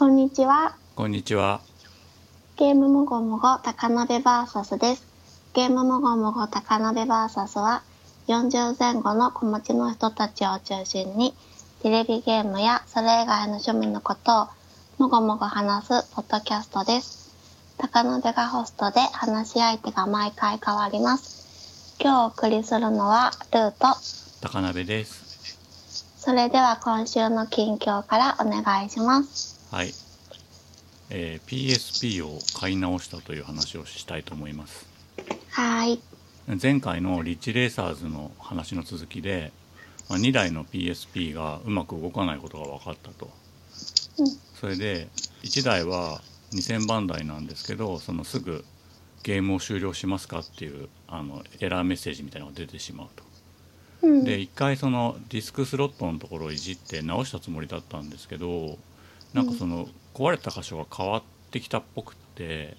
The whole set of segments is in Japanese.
こんにちは。こんにちは。ゲームもごもご高鍋バーサスです。ゲームもごもご高鍋バーサスは、40前後の子持ちの人たちを中心に、テレビゲームやそれ以外の趣味のことをもごもご話すポッドキャストです。高鍋がホストで話し相手が毎回変わります。今日お送りするのはルート。高鍋です。それでは今週の近況からお願いします。はい。えー PSP を買い直したという話をしたいと思います。はーい。前回のリッチレーサーズの話の続きで、まあ、2台の PSP がうまく動かないことが分かったと。うんそれで1台は2000番台なんですけどそのすぐゲームを終了しますかっていうあのエラーメッセージみたいなのが出てしまうと。うん。で一回そのディスクスロットのところをいじって直したつもりだったんですけどなんかその壊れた箇所が変わってきたっぽくって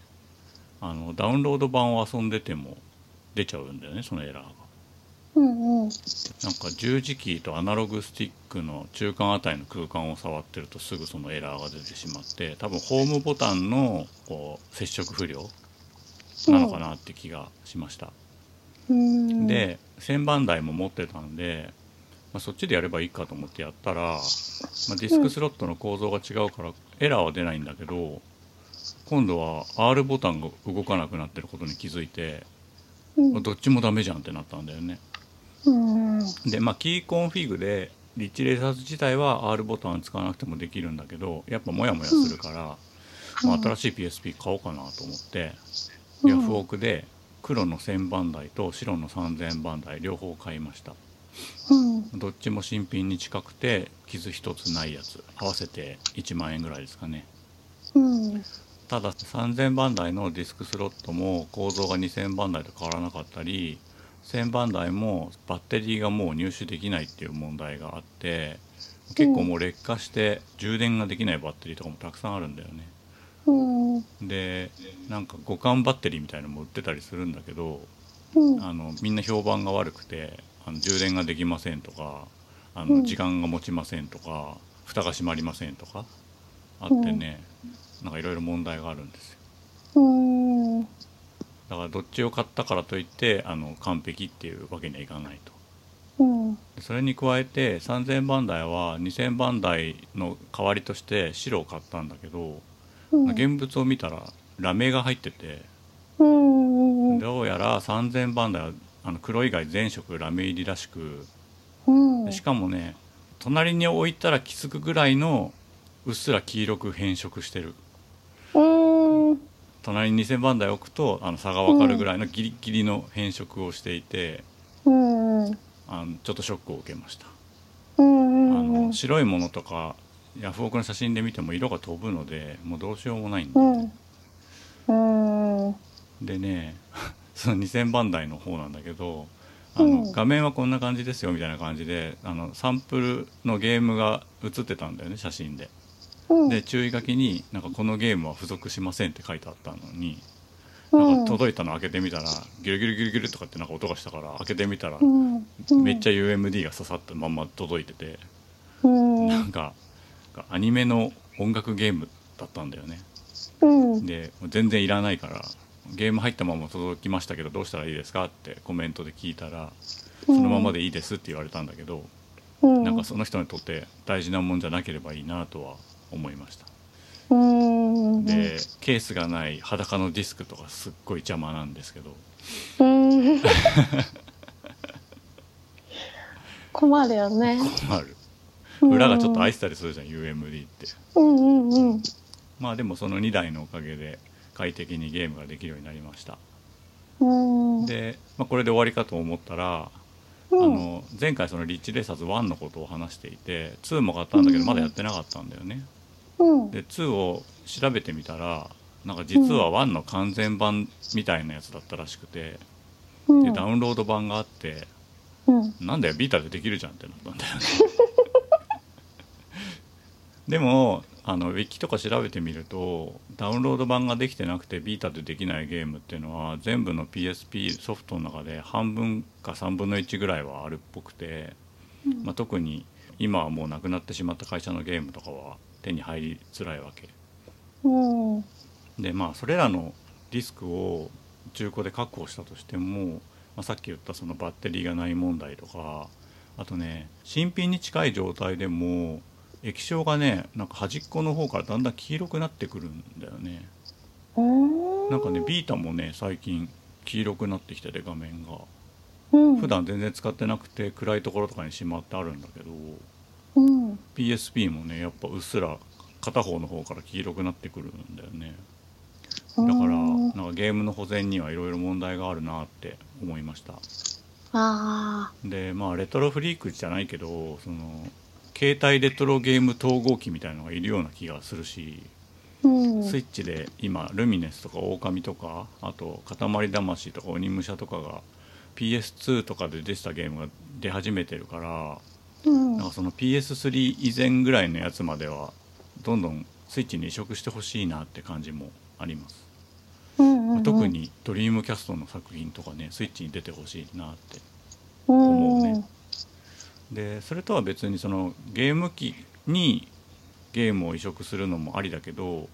あのダウンロード版を遊んでても出ちゃうんだよねそのエラーが。うんうん。なんか十字キーとアナログスティックの中間あたりの空間を触ってるとすぐそのエラーが出てしまって多分ホームボタンのこう接触不良なのかなって気がしました。うん、で1000番台も持ってたんで、まあ、そっちでやればいいかと思ってやったら、まあ、ディスクスロットの構造が違うからエラーは出ないんだけど今度は R ボタンが動かなくなってることに気づいてうん。どっちもダメじゃんってなったんだよね。うん。でまあキーコンフィグでリッジレーサーズ自体は R ボタンを使わなくてもできるんだけどやっぱモヤモヤするから、まあ、新しい PSP 買おうかなと思って、うん。ヤフオクで黒の1000番台と白の3000番台両方買いましたうん。どっちも新品に近くて傷一つないやつ。合わせて1万円ぐらいですかね。うん。ただ3000番台のディスクスロットも構造が2000番台と変わらなかったり1000番台もバッテリーがもう入手できないっていう問題があって結構もう劣化して充電ができないバッテリーとかもたくさんあるんだよね。うん。でなんか互換バッテリーみたいのも売ってたりするんだけどうん。あのみんな評判が悪くてあの充電ができませんとかあうん。の時間が持ちませんとか蓋が閉まりませんとかあってね、なんかいろいろ問題があるんですよ。うん。だからどっちを買ったからといってあの完璧っていうわけにはいかないと。それに加えて3000番台は2000番台の代わりとして白を買ったんだけど、うん。現物を見たらラメが入っててうんどうやら3000番台はあの黒以外全色ラメ入りらしくうん。でしかもね隣に置いたら気づくぐらいのうっすら黄色く変色してる。うん。隣に2000番台置くとあの差が分かるぐらいのギリギリの変色をしていて、うんうん。あのちょっとショックを受けました、うんあの白いものとかヤフオクの写真で見ても色が飛ぶのでもうどうしようもないんだよね、うん。うん。でねその2000番台の方なんだけどあの、うん。画面はこんな感じですよみたいな感じであのサンプルのゲームが映ってたんだよね写真で。うん。で注意書きになんかこのゲームは付属しませんって書いてあったのになんか届いたの開けてみたらギュルギュルギュルギュルとかってなんか音がしたから開けてみたらうん。めっちゃ UMD が刺さったまんま届いててうん。なんかアニメの音楽ゲームだったんだよね。うん。で全然いらないからゲーム入ったまま届きましたけどどうしたらいいですかってコメントで聞いたらそのままでいいですって言われたんだけどうん。なんかその人にとって大事なもんじゃなければいいなとは思いました。うん。でケースがない裸のディスクとかすっごい邪魔なんですけど。うん。困るよね。困る。裏がちょっと開いてたりするじゃん UMD って。うん。うん。うん。まあでもその2台のおかげで快適にゲームができるようになりました。うん。で、まあ、これで終わりかと思ったらうん。あの前回そのリッチレーサーズ1のことを話していて2も買ったんだけどまだやってなかったんだよね。うん。で2を調べてみたらなんか実は1の完全版みたいなやつだったらしくてうん。でダウンロード版があってうん。なんだよビータでできるじゃんってなったんだよね。でもあのウィキとか調べてみるとダウンロード版ができてなくてビータでできないゲームっていうのは全部の PSP ソフトの中で半分か3分の1ぐらいはあるっぽくて、まあ、特に今はもうなくなってしまった会社のゲームとかは手に入りづらいわけうん。でまあそれらのディスクを中古で確保したとしても、まあ、さっき言ったそのバッテリーがない問題とかあとね新品に近い状態でも液晶がねなんか端っこの方からだんだん黄色くなってくるんだよね。うん。なんかねビータもね最近黄色くなってきてて画面が。うん。普段全然使ってなくて暗いところとかにしまってあるんだけど。うん。PSP もねやっぱうっすら片方の方から黄色くなってくるんだよね。だだからなんかゲームの保全にはいろいろ問題があるなって思いました。あでまあレトロフリークじゃないけどその携帯レトロゲーム統合機みたいのがいるような気がするしあ。うん。スイッチで今ルミネスとかオオカミとかあと塊魂とか鬼武者とかが PS2 とかで出てたゲームが出始めてるからうん。なんかその PS3 以前ぐらいのやつまではどんどんスイッチに移植してほしいなって感じもあります、うんうん。特。にドリームキャストの作品とかねスイッチに出てほしいなって思思うね。でそれとは別にそのゲーム機にゲームを移植するのもありだけど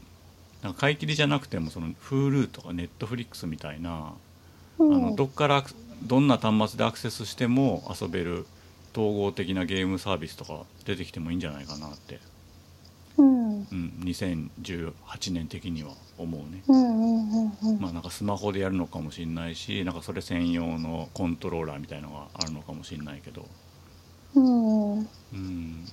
なんか買い切りじゃなくてもその Hulu とか Netflix みたいな、うん。あのどっからどんな端末でアクセスしても遊べる統合的なゲームサービスとか出てきてもいいんじゃないかなって、うん。うん、2018年的には思うね。まあなんかスマホでやるのかもしれないしなんかそれ専用のコントローラーみたいのがあるのかもしれないけどうん。うん。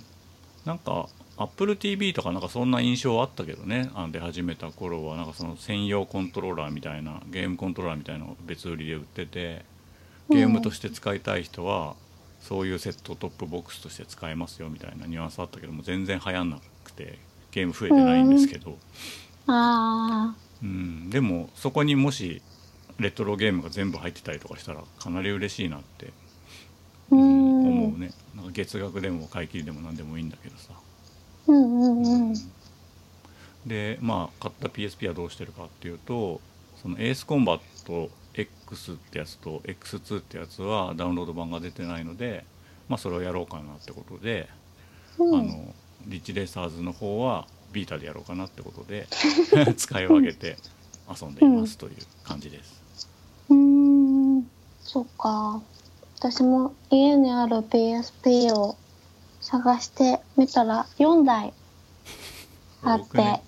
なんか AppleTV とかなんかそんな印象あったけどね。あの出始めた頃はなんかその専用コントローラーみたいなゲームコントローラーみたいなのを別売りで売っててゲームとして使いたい人はそういうセットトップボックスとして使えますよみたいなニュアンスあったけども全然流行んなくてゲーム増えてないんですけど、あうん、でもそこにもしレトロゲームが全部入ってたりとかしたらかなり嬉しいなって、あ。ううんん。思うねなんか月額でも買い切りでも何でもいいんだけどさうんうんうん。でまあ買った PSP はどうしてるかっていうとそのエースコンバット X ってやつと X2 ってやつはダウンロード版が出てないので、まあ、それをやろうかなってことで、うんあのリッチレーサーズの方はビータでやろうかなってことで 使い分けて遊んでいますという感じです。うーん、そっか。私も家にある PSP を探してみたら4台 あって、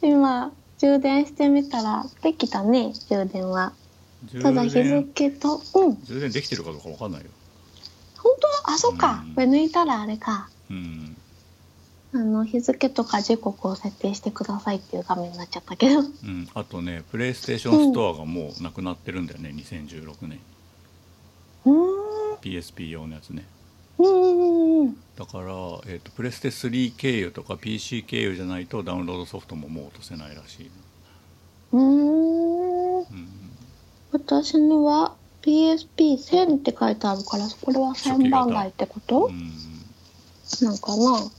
今充電してみたらできたね、充電は。充ただ日電付と、うん、充電できてるかどうかわかんないよ。本当？あ、そっかうん。抜いたらあれか。うんあの、日付とか時刻を設定してくださいっていう画面になっちゃったけど。うん、あとねプレイステーションストアがもうなくなってるんだよね、2016年うーん、PSP 用のやつね。だから、えー、とプレステ3経由とか PC 経由じゃないとダウンロードソフトももう落とせないらしい、うーん。うん、私のは PSP1000 って書いてあるから、これは1000番台ってこと？うん。なんかな。初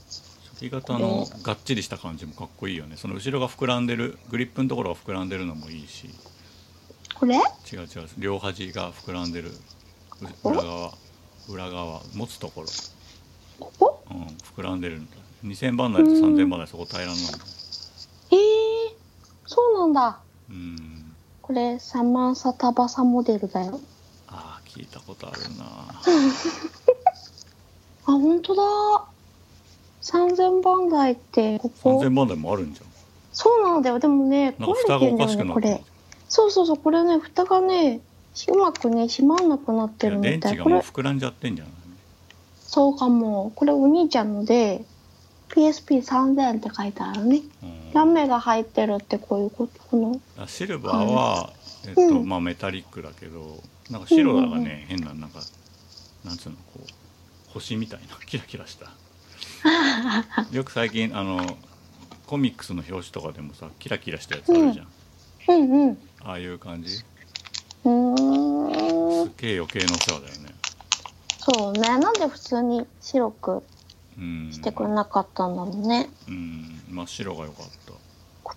期型のがっちりした感じもかっこいいよね。その後ろが膨らんでるグリップのところが膨らんでるのもいいし。これ？違う違う。両端が膨らんでる。う裏側裏側持つところ、ここうん、膨らんでるんだ2000番台と3000番台そこ平らなんだえー、そうなんだ。うんこれサマンサタバサモデルだよ。ああ聞いたことあるな あ、本当だ。3000番台ってここ？3000番台もあるんじゃんそうなんだよ。でもね、なんか壊蓋がおかしくなってるれ。そうそうそう、これね、蓋がね、うまくね、閉まんなくなってるみたい。電池がもう膨らんじゃってんじゃないそうかも。これお兄ちゃんので、PSP3000 って書いてあるね。うんラメが入ってるってこういうことこの。あシルバーは、えっとうんまあ、メタリックだけどなんか白だがね、変ななんかなんつうのこう星みたいな キラキラした よく最近あのコミックスの表紙とかでもさキラキラしたやつあるじゃん、うんうん。ああいう感じ？すうーんっ。げえ余計なお世話だよね。そうね。なんで普通に白くうん。してくれなかったんだろうね。うん。真っ白が良かった。こ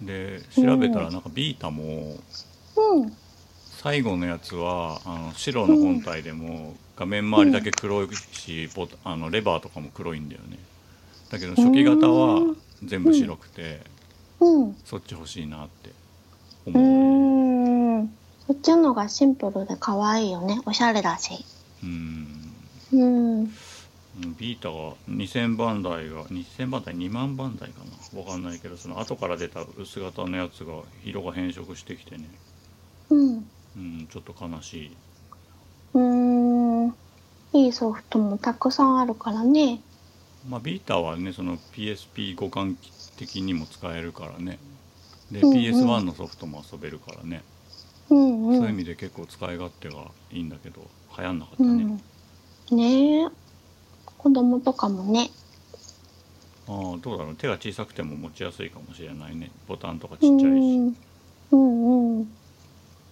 で調べたらなんかビータもうん。最後のやつはあの白の本体でも画面周りだけ黒いし、ボタあのレバーとかも黒いんだよね。だけど初期型は全部白くて、うん。そっち欲しいなってう。ん。そっちのがシンプルで可愛いよね。おしゃれだし。うん。うん。ビータが2000番台が2000番台2万番台かな。わかんないけどその後から出た薄型のやつが色が変色してきてね。うん。うんちょっと悲しい、うーん。いいソフトもたくさんあるからね。まあ、ビータはねその PSP 互換機的にも使えるからねで、うんうん。PS1 のソフトも遊べるからね、うんうん。そういう意味で結構使い勝手がいいんだけど流行んなかったね、うん。ねえ。子供とかもね。ああどうだろう。手が小さくても持ちやすいかもしれないね。ボタンとかうちっちゃいし、んうんうん。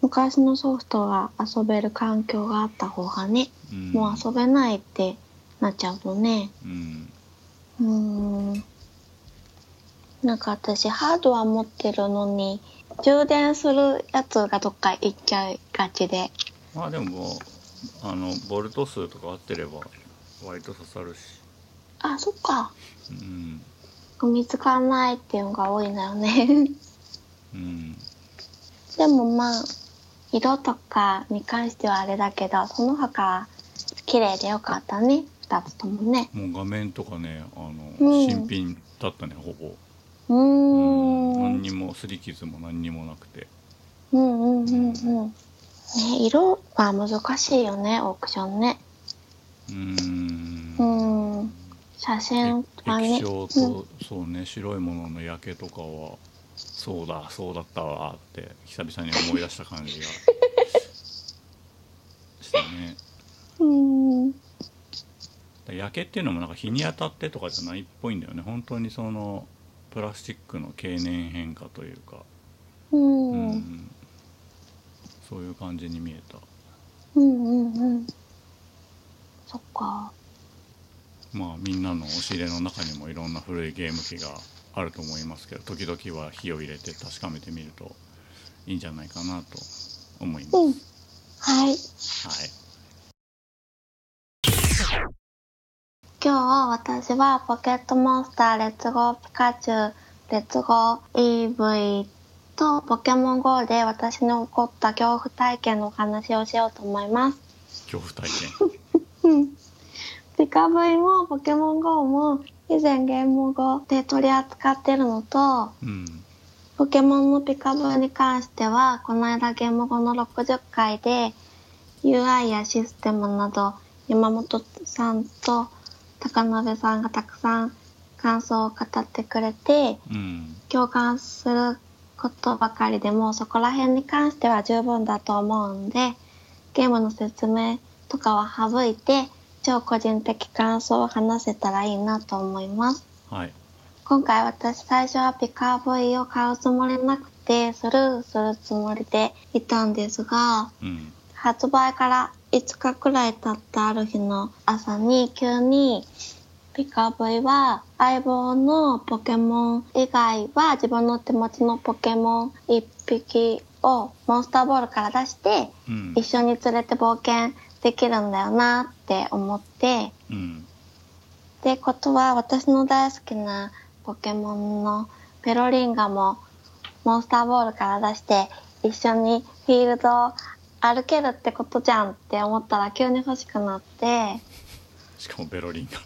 昔のソフトが遊べる環境があった方がね、うん。もう遊べないってなっちゃうとね。うん。うーんなんか私ハードは持ってるのに充電するやつがどっか行っちゃいがちで。まあでもあのボルト数とか合ってれば割と刺さるし。あそっか。うん。見つからないっていうのが多いのよね。うん。でもまあ色とかに関してはあれだけどその他は綺麗でよかったね。2つともね。もう画面とかねあの、うん。新品だったねほぼうーん。何にも擦り傷も何にもなくて。うんうんうんうん。ね色は難しいよねオークションね。うーん。うん。写真はね。液晶と、そうね白いものの焼けとかはそうだそうだったわって久々に思い出した感じが。したね。うん。うん焼けっていうのもなんか日に当たってとかじゃないっぽいんだよね。本当にそのプラスチックの経年変化というか、うん。ううん。んそういう感じに見えた。うんうんそっか。まあみんなの押し入れの中にもいろんな古いゲーム機があると思いますけど時々は火を入れて確かめてみるといいんじゃないかなと思います、うん。はい。はい今日私はポケットモンスターレッツゴーピカチュウレッツゴー EV とポケモン GO で私に起こった恐怖体験のお話をしようと思います。恐怖体うん ピカ V もポケモン GO も以前ゲーム GO で取り扱ってるのと験うんポケモンのピカ V に関してはこの間ゲーム GO の60回で UI やシステムなど山本さんと高鍋さんがたくさん感想を語ってくれてうん。共感することばかりでもそこら辺に関しては十分だと思うんでゲームの説明とかは省いて超個人的感想を話せたらいいなと思います。はい。今回私最初はピカ V を買うつもりなくてスルーするつもりでいたんですがうん。発売から5日くらい経ったある日の朝に急にピカ V は相棒のポケモン以外は自分の手持ちのポケモン1匹をモンスターボールから出してうん。一緒に連れて冒険できるんだよなって思ってうんって。ことは私の大好きなポケモンのペロリンガもモンスターボールから出して一緒にフィールドを歩けるってことじゃんって思ったら急に欲しくなって。しかもベロリンが。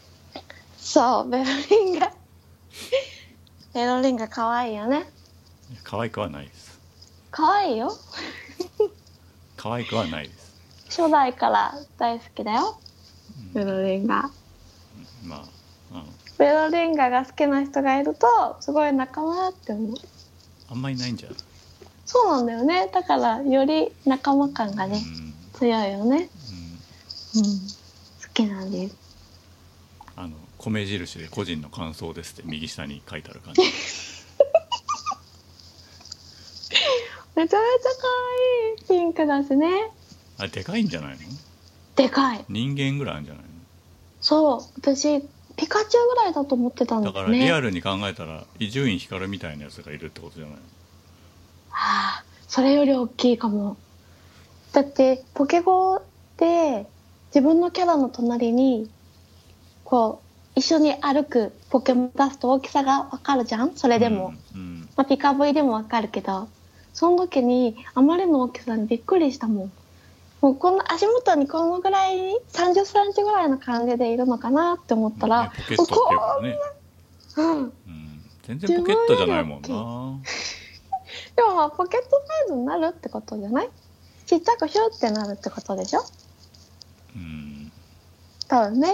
そうベロリンガ ベロリンガ可愛いよね。可愛くはないです。可愛いよ。可愛くはないです。初代から大好きだよ。ベロリンガまああのベロリンガが好きな人がいるとすごい仲間って思う。あんまりないんじゃない？そうなんだよね。だからより仲間感がねうん。強いよね。うん。うん。好きなんですあの米印で個人の感想ですって右下に書いてある感じ。めちゃめちゃ可愛いピンクだしね。あれでかいんじゃないの？でかい。人間ぐらいあるんじゃないそう。私ピカチュウぐらいだと思ってたんのだね。からリアルに考えたら伊集院光みたいなやつがいるってことじゃないの？はあそれより大きいかも。だってポケゴって自分のキャラの隣にこう一緒に歩くポケモン出すと大きさがわかるじゃん？それでも、うんうん。まあ、ピカブイでもわかるけど。その時にあまりの大きさにびっくりしたもん。もうこの足元にこのぐらい3 0センチぐらいの感じでいるのかなって思ったら、ねポケットっていうかね、うん、うん、全然ポケットじゃないもんなでもまあポケットサイズになるってことじゃない？ちっちゃくヒュってなるってことでしょ？うん。多分ね。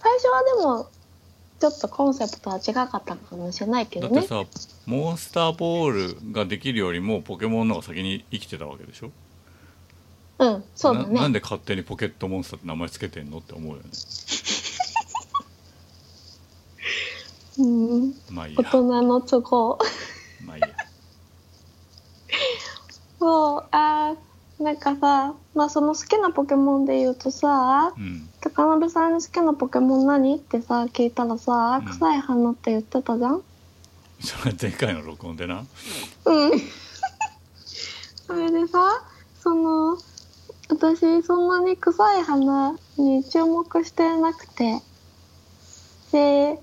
最初はでもちょっとコンセプトは違かったかもしれないけどね。だってさモンスターボールができるよりもポケモンの方が先に生きてたわけでしょ？うんそうだね。ななんで勝手にポケットモンスターって名前つけてんのって思うよね。うん。まあいいや。大人の都合まあいいやそうあーなんかさまあその好きなポケモンで言うとさうん。高鍋さんに好きなポケモン何ってさ聞いたらさうん。臭い花って言ってたじゃん？それ前回の録音でな。うん。それでさその私そんなに臭い花に注目してなくて。で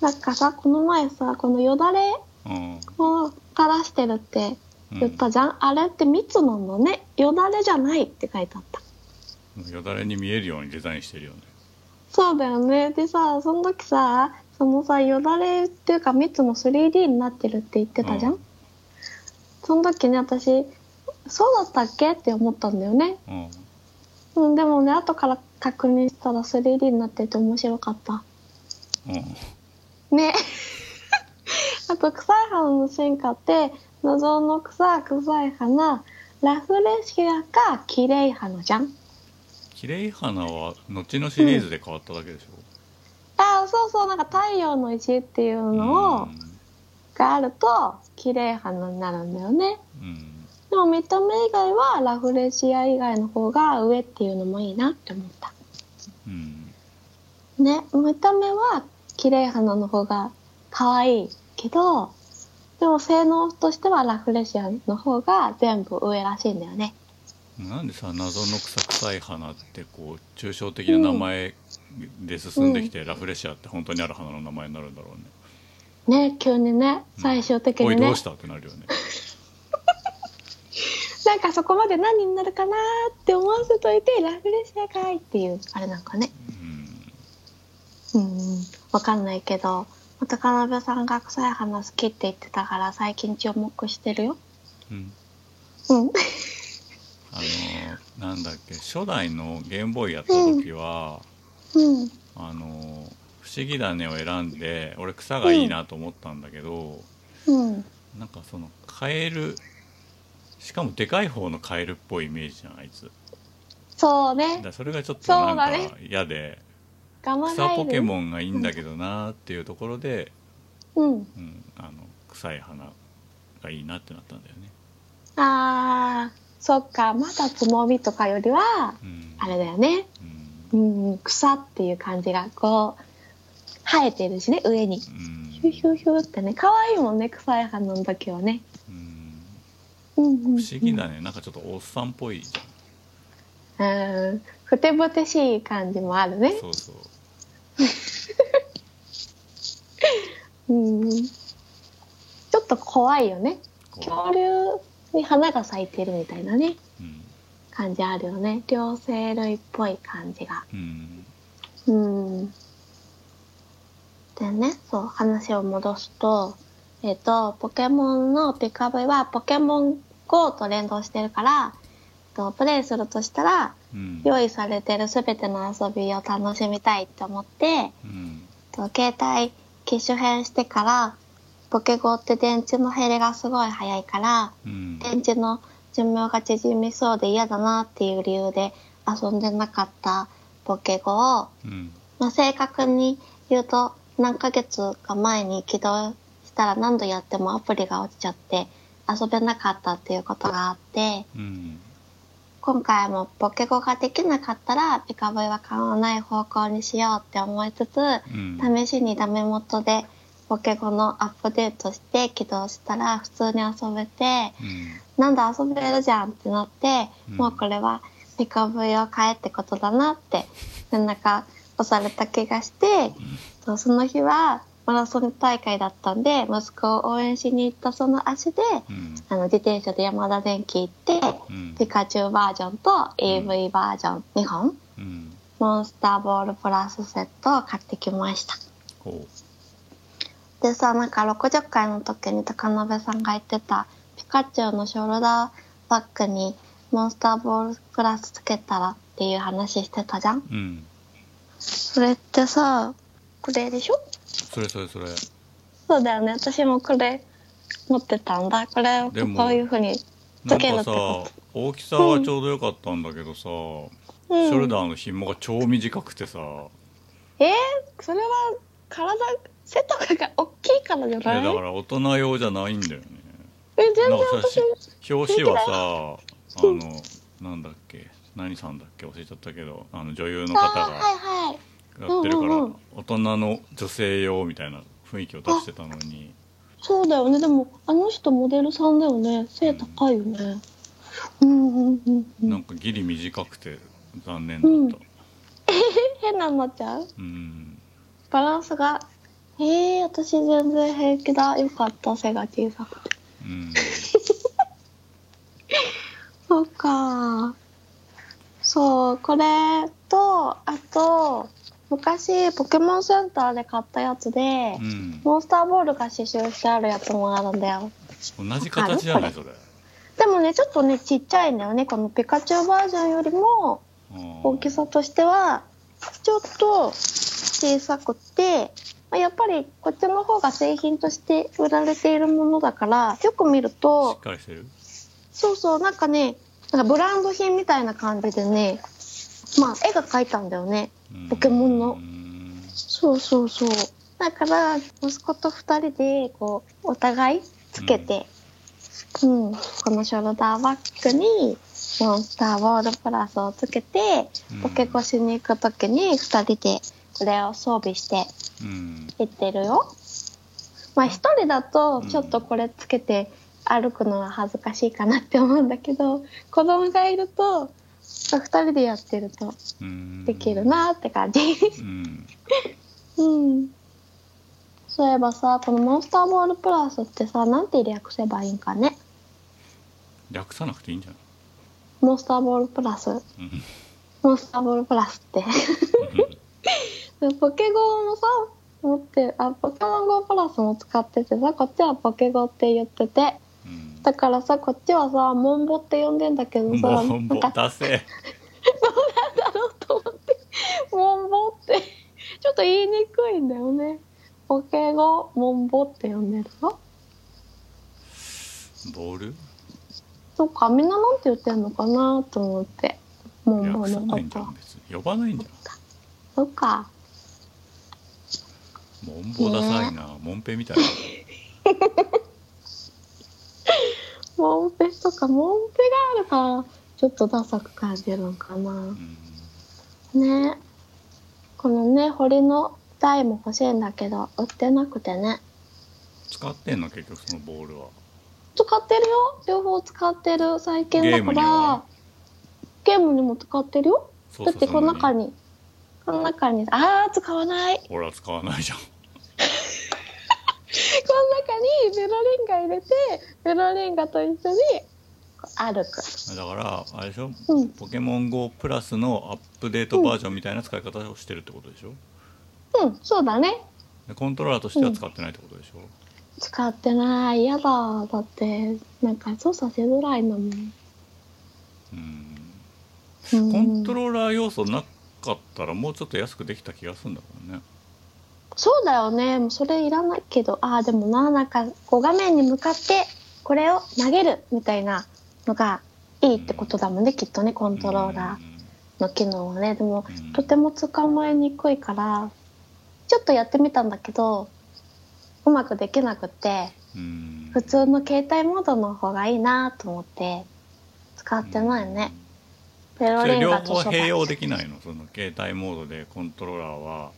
なんかさこの前さこのよだれうん。を垂らしてるってうん言ったじゃん、あれって蜜なんだねよだれじゃないって書いてあった。よだれに見えるようにデザインしてるよね。そうだよね。でさその時さそのさよだれっていうか蜜も 3D になってるって言ってたじゃん、うん。その時ね私そうだったっけって思ったんだよね。うん。うん、でもね、後から確認したら 3D になってて面白かった。うん。ね。あと、臭い花の進化って、謎の草、臭い花、ラフレシアか、綺麗花じゃん。綺麗花は後のシリーズで変わっただけでしょ、ああ、そうそう、なんか太陽の石っていうのを、があると、綺麗花になるんだよね。うん、うんでも見た目以外は、ラフレシア以外の方が上っていうのもいいなって思った。うんね、見た目は綺麗花の方が可愛いけど、でも性能としてはラフレシアの方が全部上らしいんだよね。なんでさ謎の草臭い花ってこう抽象的な名前で進んできて、ラフレシアって本当にある花の名前になるんだろうね、ね、急にね、最終的にね。おいどうし、たってなるよね。なんかそこまで何になるかなーって思わせといて、ラフレシアかいっていう、あれなんかね。うんうん、わかんないけど、高鍋さんが臭い花好きって言ってたから最近注目してるよ。うんうん。あのなんだっけ初代のゲームボーイやった時は、うん。あの不思議種を選んで俺草がいいなと思ったんだけど、うん。なんかそのカエルしかもでかい方のカエルっぽいイメージじゃんあいつだそうねか。らそれがちょっとなんか嫌で。草ポケモンがいいんだけどなっていうところで、うん。うん、あの臭い花がいいなってなったんだよね、あー、そっか。まだつぼみとかよりは、うんあれだよね。うんうん、草っていう感じが、こう、生えてるしね、上に。うんヒュヒュヒュってね、可愛いもんね、臭い花の時はね。不思議だねなんかちょっとおっさんっぽいじうん。ふてぶてしい感じもあるねゃん。そうそううん。ちょっと怖いよね。こ恐竜に花が咲いてるみたいなね、う、うん感じあるよね。両生類っぽい感じが。うんうん。でね、そう、話を戻すと、えっ、と、ポケモンのピカブイはポケモン GO と連動してるから、とプレイするとしたら、うん。用意されてるすべての遊びを楽しみたいって思って、うん。と携帯機種変してから、ポケ GO って電池の減りがすごい早いから、うん。電池の寿命が縮みそうで嫌だなっていう理由で遊んでなかったポケ GO を、うん。まあ、正確に言うと何ヶ月か前に起動したら何度やってもアプリが落ちちゃって遊べなかったっていうことがあってうん今回もポケゴができなかったらピカブイは買わない方向にしようって思いつつうん。試しにダメ元でポケゴのアップデートして起動したら普通に遊べて、うん。なんだ遊べるじゃんってなって、うん。もうこれはピカブイを買えってことだなって背中押された気がして、そうその日はマラソン大会だったんで息子を応援しに行ったその足でうん。あの自転車で山田電機行って、うん。ピカチュウバージョンと AV バージョン2本、うん。モンスターボールプラスセットを買ってきました。ほでさ、なんか60回の時に高鍋さんが言ってた、ピカチュウのショルダーバッグにモンスターボールプラスつけたらっていう話してたじゃん。それってさ、これでしょ？それそれそれ。そうだよね。私もこれ持ってたんだ。これをこういう風になんかさ大きさはちょうどよかったんだけどさ、うん。ショルダーの紐が超短くてさ、え？ー、それは体、背とかが大きいからじゃえない？だから大人用じゃないんだよね。え、全然私さ、表紙はさあのなんだっけ？何さんだっけ？忘れちゃったけどあの女優の方が。はいはい。やってるから、うんうんうん大人の女性用みたいな雰囲気を出してたのにそうだよね。でも、あの人モデルさんだよね。背高いよね。うんうんうんうん。なんかギリ短くて残念だった 変なになっちゃう？うんバランスが。ええ私全然平気だ。よかった、背が小さくて。うん そうか。そう、これと、あと、昔、ポケモンセンターで買ったやつで、うんモンスターボールが刺繍してあるやつもあるんだよ。同じ形じゃないそれでもね、ちょっとね、ちっちゃいんだよね。このピカチュウバージョンよりも、大きさとしては、ちょっと小さくて、まあやっぱりこっちの方が製品として売られているものだから、よく見るしっと、かりしてる？そうそう、なんかね、なんかブランド品みたいな感じでね、まあ絵が描いたんだよね。うんポケモンのうんそうそうそう。だから、息子と二人で、こう、お互いつけて、うん、このショルダーバッグに、モンスターボールプラスをつけてうん、ポケコしに行くときに二人でこれを装備してうん行ってるよ。まあ一人だとちょっとこれつけて歩くのは恥ずかしいかなって思うんだけど、子供がいると、二人でやってるとうんできるなって感じ。うんうん。そういえばさ、このモンスターボールプラスってさ、なんて略せばいいんかね？略さなくていいんじゃない？モンスターボールプラス。うんモンスターボールプラスって。で ポケゴーもさ、持って、あ、ポケモン GO プラスも使っててさ、こっちはポケゴーって言ってて。うんだからさ、こっちはさ、モンボって呼んでんだけどさ、モンボなんか、出せだろうと思って、モンボって、ちょっと言いにくいんだよね。ポケゴー、モンボって呼んでるの？ボール？そっか、みんななんて言ってんのかなと思って。モンボのこと。呼ばないんじゃそっか。んモンボダサいな。モンペみたいな モンペとか、モンペがあるから、ちょっとダサく感じるのかな。うん。ね。このね、堀の台も欲しいんだけど、売ってなくてね。使ってんの結局そのボールは。使ってるよ。両方使ってる。最近だから。ゲームにも使ってるよ。だってこの中に。この中に。あー使わない。こ俺は使わないじゃんの中にベロリンガ入れてベロリンガと一緒にこう歩く。だからあれでしょ、うん。ポケモン GO プラスのアップデートバージョンみたいな使い方をしてるってことでしょ？うんそうだね。でコントローラーとしては使ってないってことでしょ、使ってない。嫌だだってなんか操作しづらいんだもん。うん。うんコントローラー要素なかったらもうちょっと安くできた気がするんだけどねそうだよね。もうそれいらないけどああでもななんかこう画面に向かってこれを投げるみたいなのがいいってことだもんねきっとねコントローラーの機能はね。でもうんとても捕まえにくいからちょっとやってみたんだけどうまくできなくてうん普通の携帯モードの方がいいなと思って使ってないね。ペロそれ両リンガとそば方併用できないの？その携帯モードでコントローラーは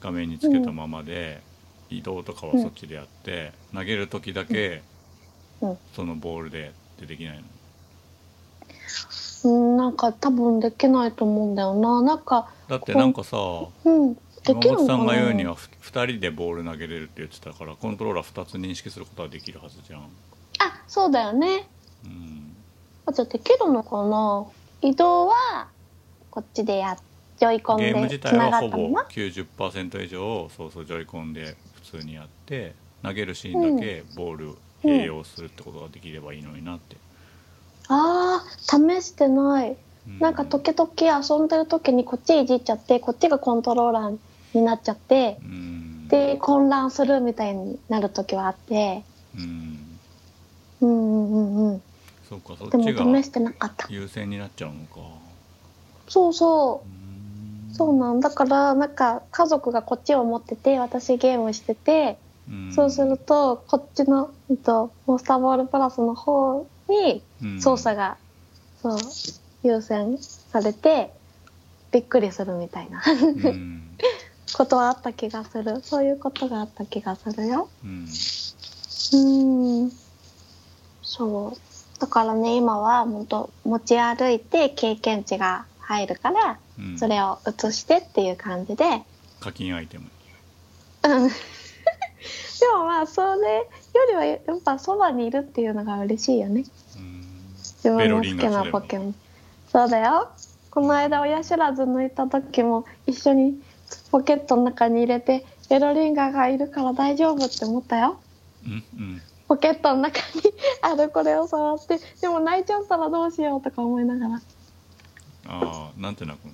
画面につけたままで、移動とかはそっちでやって、投げる時だけ、うん。そのボールでってできないの。うんなんか多分できないと思うんだよな。なんかだってなんかさうんさんが言うにはふ2人でボール投げれるって言ってたからコントローラー2つ認識することはできるはずじゃん、あそうだよね。うん、あじゃあできるのかな。移動はこっちでやジョイコンゲーム自体はほぼったまま90%以上そうそうジョイコンで普通にやって投げるシーンだけボール併用するってことができればいいのになって、あー試してない。うん。なんか時々遊んでる時にこっちいじっちゃってこっちがコントローラーになっちゃってうん。で混乱するみたいになる時はあって。うん。うんうんうんうん。そうかそっでもちが試してなかった。優先になっちゃうのか。そうそう。うんそうなんだからなんか家族がこっちを持ってて私ゲームしてて、うん。そうするとこっちの、えっと、モンスターボールプラスの方にうん。操作が、そう優先されてびっくりするみたいな。うん。ことはあった気がする。そういうことがあった気がするよ。うん。そう。だからね今は本当持ち歩いて経験値が入るからうんそれを移してっていう感じで。課金アイテム。うん。でもまあそれよりはやっぱそばにいるっていうのが嬉しいよね。うん。自分の好きなポケモン。そうだよ。この間親知らず抜いた時も一緒にポケットの中に入れてベロリンガーがいるから大丈夫って思ったよ。うんうん。ポケットの中に あるこれを触ってでも泣いちゃったらどうしようとか思いながら。ああなんて泣くの？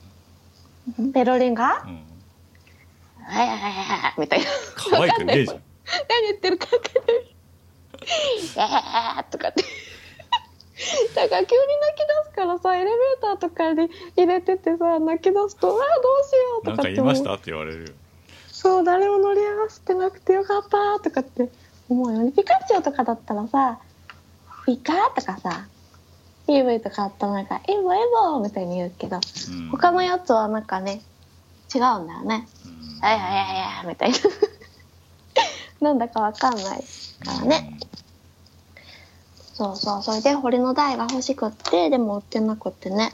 ベロリンガーうん「はいはいはいはい」みたいな。可愛くねえじゃん。何言ってるか分かんない「えー」とかって。だから急に泣き出すからさエレベーターとかに入れててさ泣き出すと「ああどうしよう」とかって言いました？って言われるよ。そう誰も乗り合わせてなくてよかったとかって思うよね。ピカチュウとかだったらさ「ピカ」とかさ PV とかあったらなんか「エボエボ」みたいに言うけどうん。他のやつはなんかね違うんだよね。うん「はいはいはいはい」みたいな。なんだかわかんないからね。そうそうそれで堀の台が欲しくってでも売ってなくってね。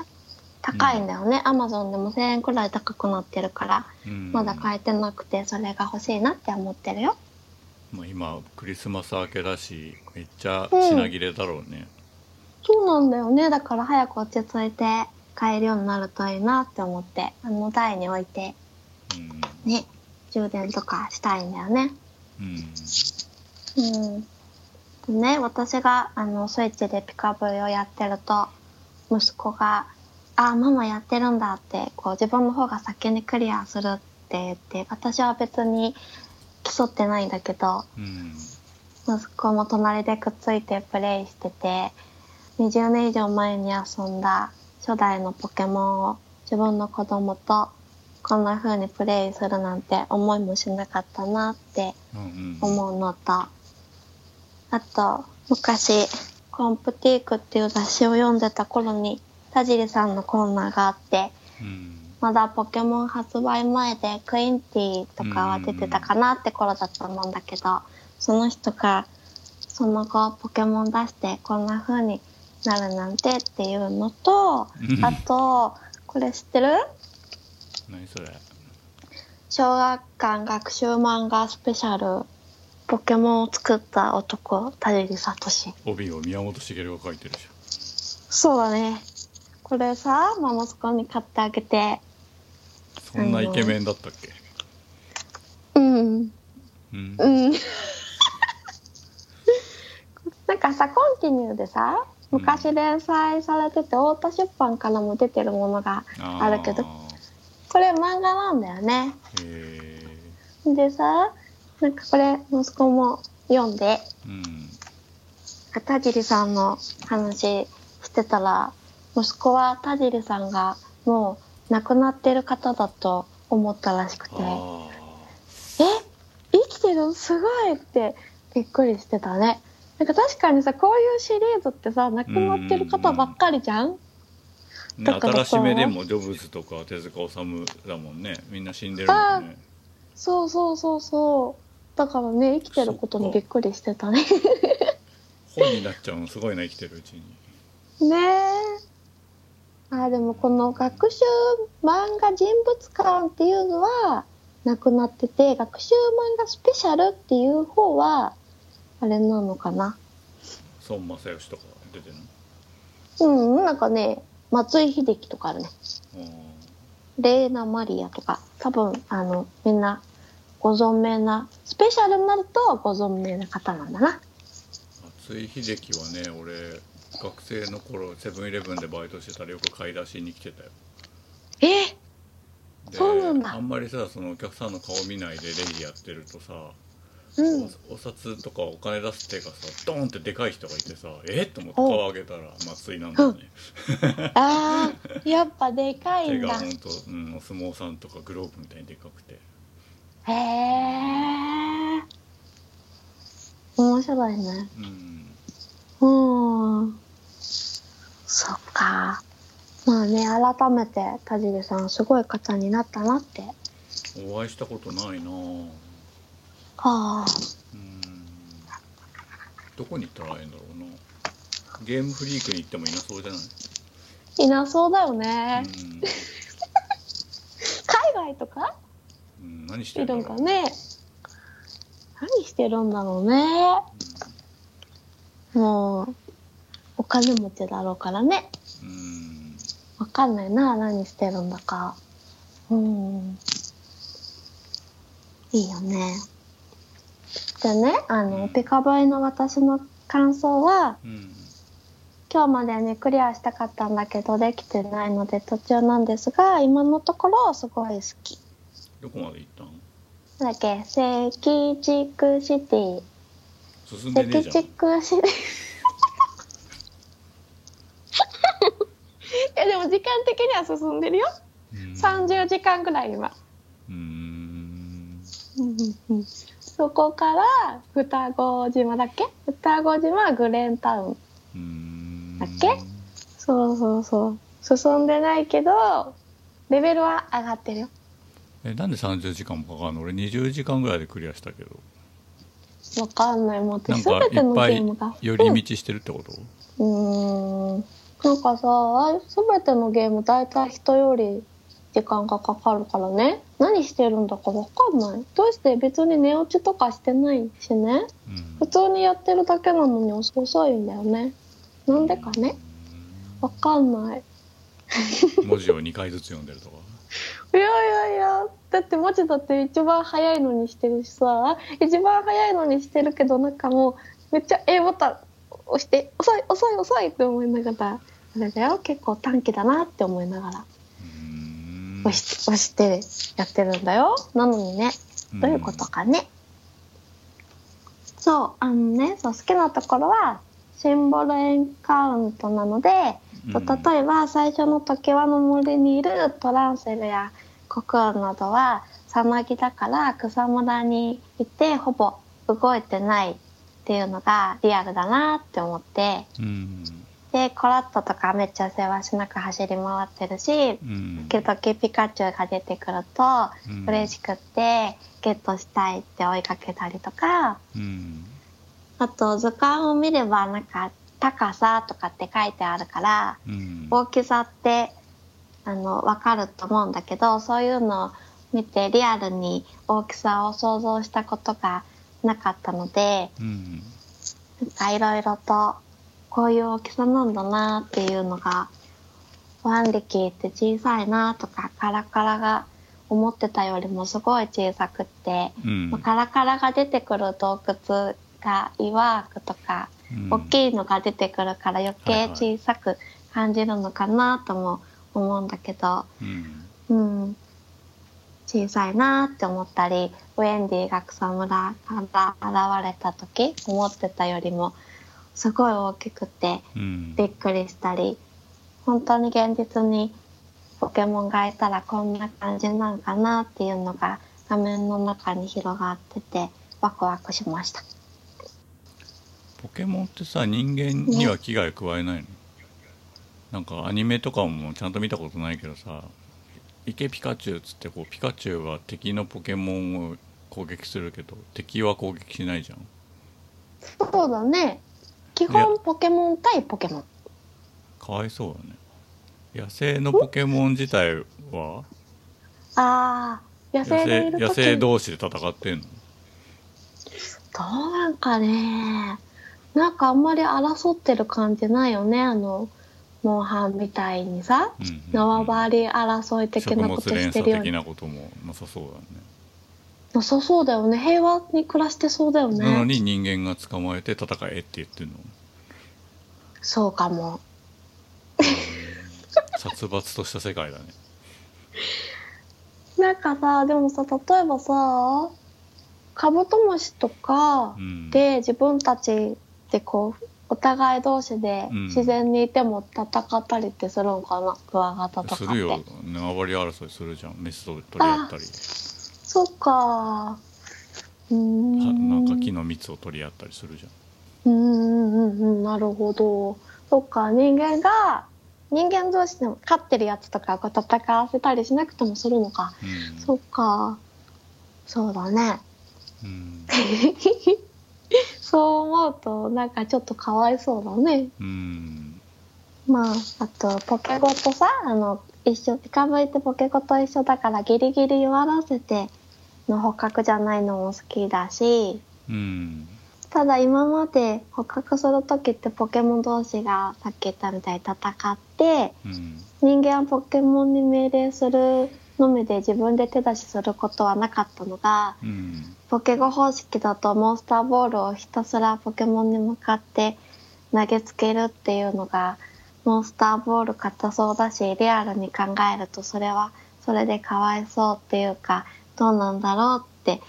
高いんだよね、アマゾンでも1000円くらい高くなってるからうん。まだ買えてなくてそれが欲しいなって思ってるよ。まあ、今クリスマス明けだしめっちゃ品切れだろうね、そうなんだよね。だから早く落ち着いて買えるようになるといいなって思って。あの台に置いて。うん。ね充電とかしたいんだよね。うん。うん。でね私があのスイッチでピカブイをやってると息子が「あママやってるんだ」ってこう自分の方が先にクリアするって言って私は別に競ってないんだけどうん。息子も隣でくっついてプレイしてて20年以上前に遊んだ初代のポケモンを自分の子供とこんな風にプレイするなんて思いもしなかったなって思うのとあと昔コンプティークっていう雑誌を読んでた頃に田尻さんのコーナーがあってうん。まだポケモン発売前でクインティとかは出てたかなって頃だと思うんだけどその人がその後ポケモン出してこんな風になるなんてっていうのとうん。あとこれ知ってる？何それ？小学館学習漫画スペシャル。ポケモンを作った男田尻聡。帯を宮本茂が書いてるじそうだね。これさ、まあ、息子に買ってあげて。ゃんそんなイケメンだったっけ？うん。うん。うん。なんかさコンティニューでさ昔連載されてて太田出版からも出てるものがあるけどこれ漫画なんだよね。へでさなんかこれ息子も読んでえうん。田尻さんの話してたら息子は田尻さんがもう亡くなってる方だと思ったらしくてあえ生きてるすごい！ってびっくりしてたねなんか確かにさこういうシリーズってさ亡くなってる方ばっかりじゃん？ーだから新しめでもジョブズとか手塚治虫だもんね。みんな死んでるもんね。そうそうそうそう。だからね生きてることにびっくりしてたね。本になっちゃうのすごいな生きてるうちに。ねえ。あでもこの学習漫画人物館っていうのはなくなってて学習漫画スペシャルっていう方はあれなのかな？孫正義とか出てるうんなんかね松井秀喜とかあるね。のレーナ・マリアとか。多分あのみんなご存命なスペシャルになるとご存命な方なんだな。松井秀喜はね俺学生の頃セブンイレブンでバイトしてたらよく買い出しに来てたよ。え？でそうなんだ。あんまりさそのお客さんの顔見ないでレジやってるとさ、うん。おお札とかお金出す手がさドーンってでかい人がいてさえ？っと思って顔上げたら松井なんだよね。あーやっぱでかいんだ。手がほんと、うん、お相撲さんとかグローブみたいにでかくて。へえ面白いね。うん。うん。そっか。まあね改めて田尻さんすごい方になったなって。お会いしたことないなぁはあ。うん。どこに行ったらいいんだろうな。ゲームフリークに行ってもいなそうじゃない？いなそうだよね、うん。海外とか？うん、何しているんだろう？るんかね。何してるんだろうね。もうお金持ちだろうからね。うん。わかんないな。何してるんだか。うん。いいよねでねあのピカボイの私の感想はうん。今日までにクリアしたかったんだけどできてないので途中なんですが今のところすごい好き。どこまで行ったの？だっけ赤軸シティ。進んでねえ赤じゃん。軸シティ。いやでも時間的には進んでるよ。うん。30時間ぐらい今。うんそこから双子島だっけ？双子島はグレンタウン。うん。だっけ？そうそうそう。進んでないけどレベルは上がってるよ。えなんで30時間もかかるの？俺20時間ぐらいでクリアしたけど。わかんない。もう私全てのゲームが。寄り道してるってこと、うん。うーん。なんかさ全てのゲーム大体人より時間がかかるからね。何してるんだかわかんない。どうして別に寝落ちとかしてないしね。普通にやってるだけなのに遅遅いんだよね。なんでかね。わかんない。う ん文字を2回ずつ読んでるとか？いやいやいや。だって文字だって一番早いのにしてるしさ。一番早いのにしてるけどなんかもうめっちゃ A ボタン押して遅い遅い遅いって思いながら。あれだよ。結構短期だなって思いながら。うん押し押してやってるんだよ。なのにね。どういうことかね、そうあのねそう好きなところはシンボルエンカウントなので、と例えば最初の時輪の森にいるトランセルやコクーンなどはさなぎだから草むらにいてほぼ動いてないっていうのがリアルだなって思って。うんでコラットとかめっちゃ世話しなく走り回ってるしうん。時々ピカチュウが出てくるとうん。嬉しくってゲットしたいって追いかけたりとかうん。あと図鑑を見ればなんか高さとかって書いてあるからうん。大きさってあの分かると思うんだけどそういうのを見てリアルに大きさを想像したことがなかったのでうん。なんかいろいろとこういう大きさなんだなっていうのがワンリキって小さいなとかカラカラが思ってたよりもすごい小さくって、うん。まあカラカラが出てくる洞窟が岩クとかうん。大きいのが出てくるから余計小さく感じるのかなとも思うんだけど、うん。うん、小さいなって思ったりウェンディが草むらから現れた時思ってたよりもすごい大きくてうん。びっくりしたり。本当に現実にポケモンがいたらこんな感じなんかなっていうのが画面の中に広がっててワクワクしました。ポケモンってさ人間には危害加えないの、なんかアニメとかもちゃんと見たことないけどさ「イケピカチュウ」っつってこうピカチュウが敵のポケモンを攻撃するけど敵は攻撃しないじゃん。そうだね基本ポケモン対ポケモン。かわいそうだね。野生のポケモン自体は？ああ野野生がいる野生同士で戦ってんの？どうなんかね。なんかあんまり争ってる感じないよね。あのモンハンみたいにさ。うんうんうん。縄張り争い的食なこと物連鎖してるように的なこともなさそうだねなさそうだよね。平和に暮らしてそうだよなのねに人間が捕まえて戦えって言ってんの？そうかも。殺伐とした世界だね。なんかさでもさ例えばさカブトムシとかうん。で自分たちでこうお互い同士でうん。自然にいても戦ったりってするのかな、クワガタとかって。するよ。縄張り争いするじゃん。メスと取り合ったりそっか。うん。なんか木の蜜を取り合ったりするじゃん。うんうんうんうんなるほど。そっか。人間が人間同士でも飼ってるやつとかこう戦わせたりしなくてもするのか、うん。そっか。そうだね。うん。そう思うとなんかちょっとかわいそうだね。うん。まああとポケゴとさあの一緒ピカブイってポケゴと一緒だからギリギリ弱らせての捕獲じゃないのも好きだし。うん。ただ今まで捕獲する時ってポケモン同士がさっき言ったみたいに戦ってうん。人間はポケモンに命令するのみで自分で手出しすることはなかったのがうん。ポケゴ方式だとモンスターボールをひたすらポケモンに向かって投げつけるっていうのがモンスターボール硬そうだしリアルに考えるとそれはそれでかわいそうっていうかどうなんだろうって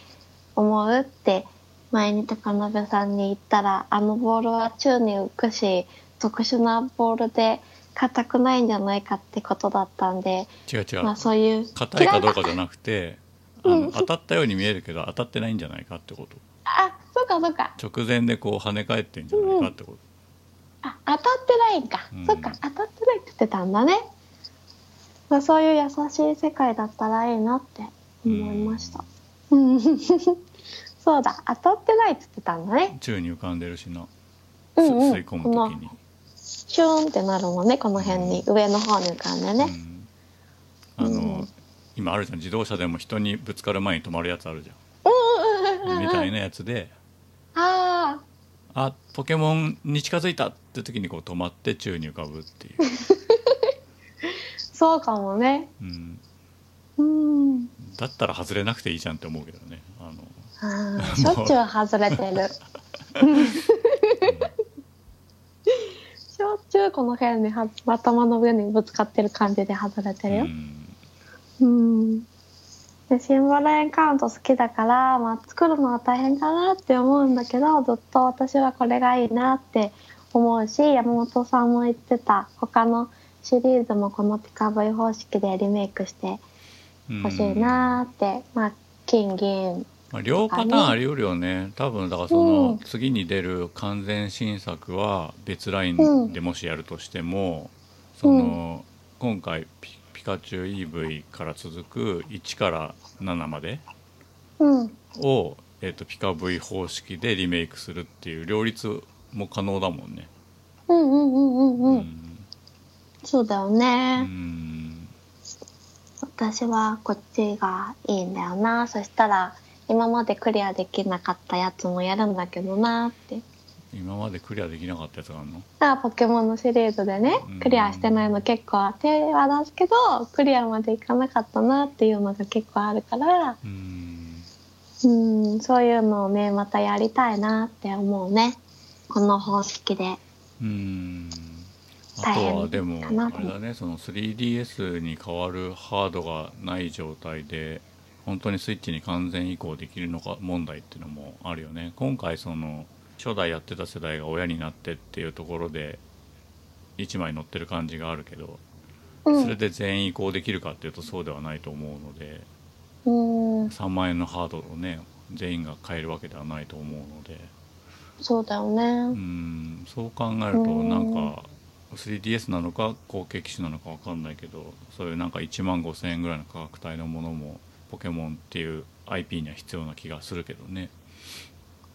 思うって前に高鍋さんに言ったらあのボールは宙に浮くし特殊なボールで硬くないんじゃないかってことだったんで違う違う。まあそういう硬いかどうかじゃなくてあうん。の当たったように見えるけど当たってないんじゃないかってこと。あそうかそうか。直前でこう跳ね返ってんじゃないかってこと。あ当たってないんか、うん。そっか当たってないって言ってたんだね、まあ、そういう優しい世界だったらいいなって思いました。うん。そうだ。当たってないって言ってたんだね。宙に浮かんでるしな、うんうん。吸い込む時に、シューンってなるのね。この辺に、上の方に浮かんでね、うん、あの、うん。今あるじゃん。自動車でも人にぶつかる前に止まるやつあるじうんうんうんうんゃん。みたいなやつで。あああポケモンに近づいたって時にこう止まって宙に浮かぶっていう、そうかもね。うん、うん。だったら外れなくていいじゃんって思うけどね。あのあーしょっちゅう外れてる。しょっちゅうこの辺には頭の上にぶつかってる感じで外れてるよ。うん。うん。で、シンボルエンカウント好きだから、まあ、作るのは大変かなって思うんだけど、ずっと私はこれがいいなって思うし、山本さんも言ってた他のシリーズもこのピカ V 方式でリメイクしてほしいなって、まあ、金銀。まあ、両パターンあり得るよね多分だからそうんの次に出る完全新作は別ラインでもしやるとしても、その今回ピピカチュウ EV から続く1から7までうん。を、えー、とピカ V 方式でリメイクするっていう両立も可能だもんね。うんうんうんうんう。うんんそうだようね。ん私はこっちがいいんだよな。そしたら、今までクリアできなかったやつもやるんだけどなって。今までクリアできなかったやつがあるの？あポケモンのシリーズでねうん。クリアしてないの結構手は出すけどクリアまでいかなかったなっていうのが結構あるから。うん。うんそういうのをねまたやりたいなって思うね。この方式で。うんあとはでもあれだねその 3DS に変わるハードがない状態で本当にスイッチに完全移行できるのか問題っていうのもあるよね。今回その初代やってた世代が親になってっていうところで1枚乗ってる感じがあるけどうん。それで全員移行できるかっていうとそうではないと思うのでうん。3万円のハードをね全員が買えるわけではないと思うので。そうだようねんそう考えるとうんなん。か 3DS なのか後継機種なのか分かんないけどそういうなんか1万5000円ぐらいの価格帯のものもポケモンっていう IP には必要な気がするけどね。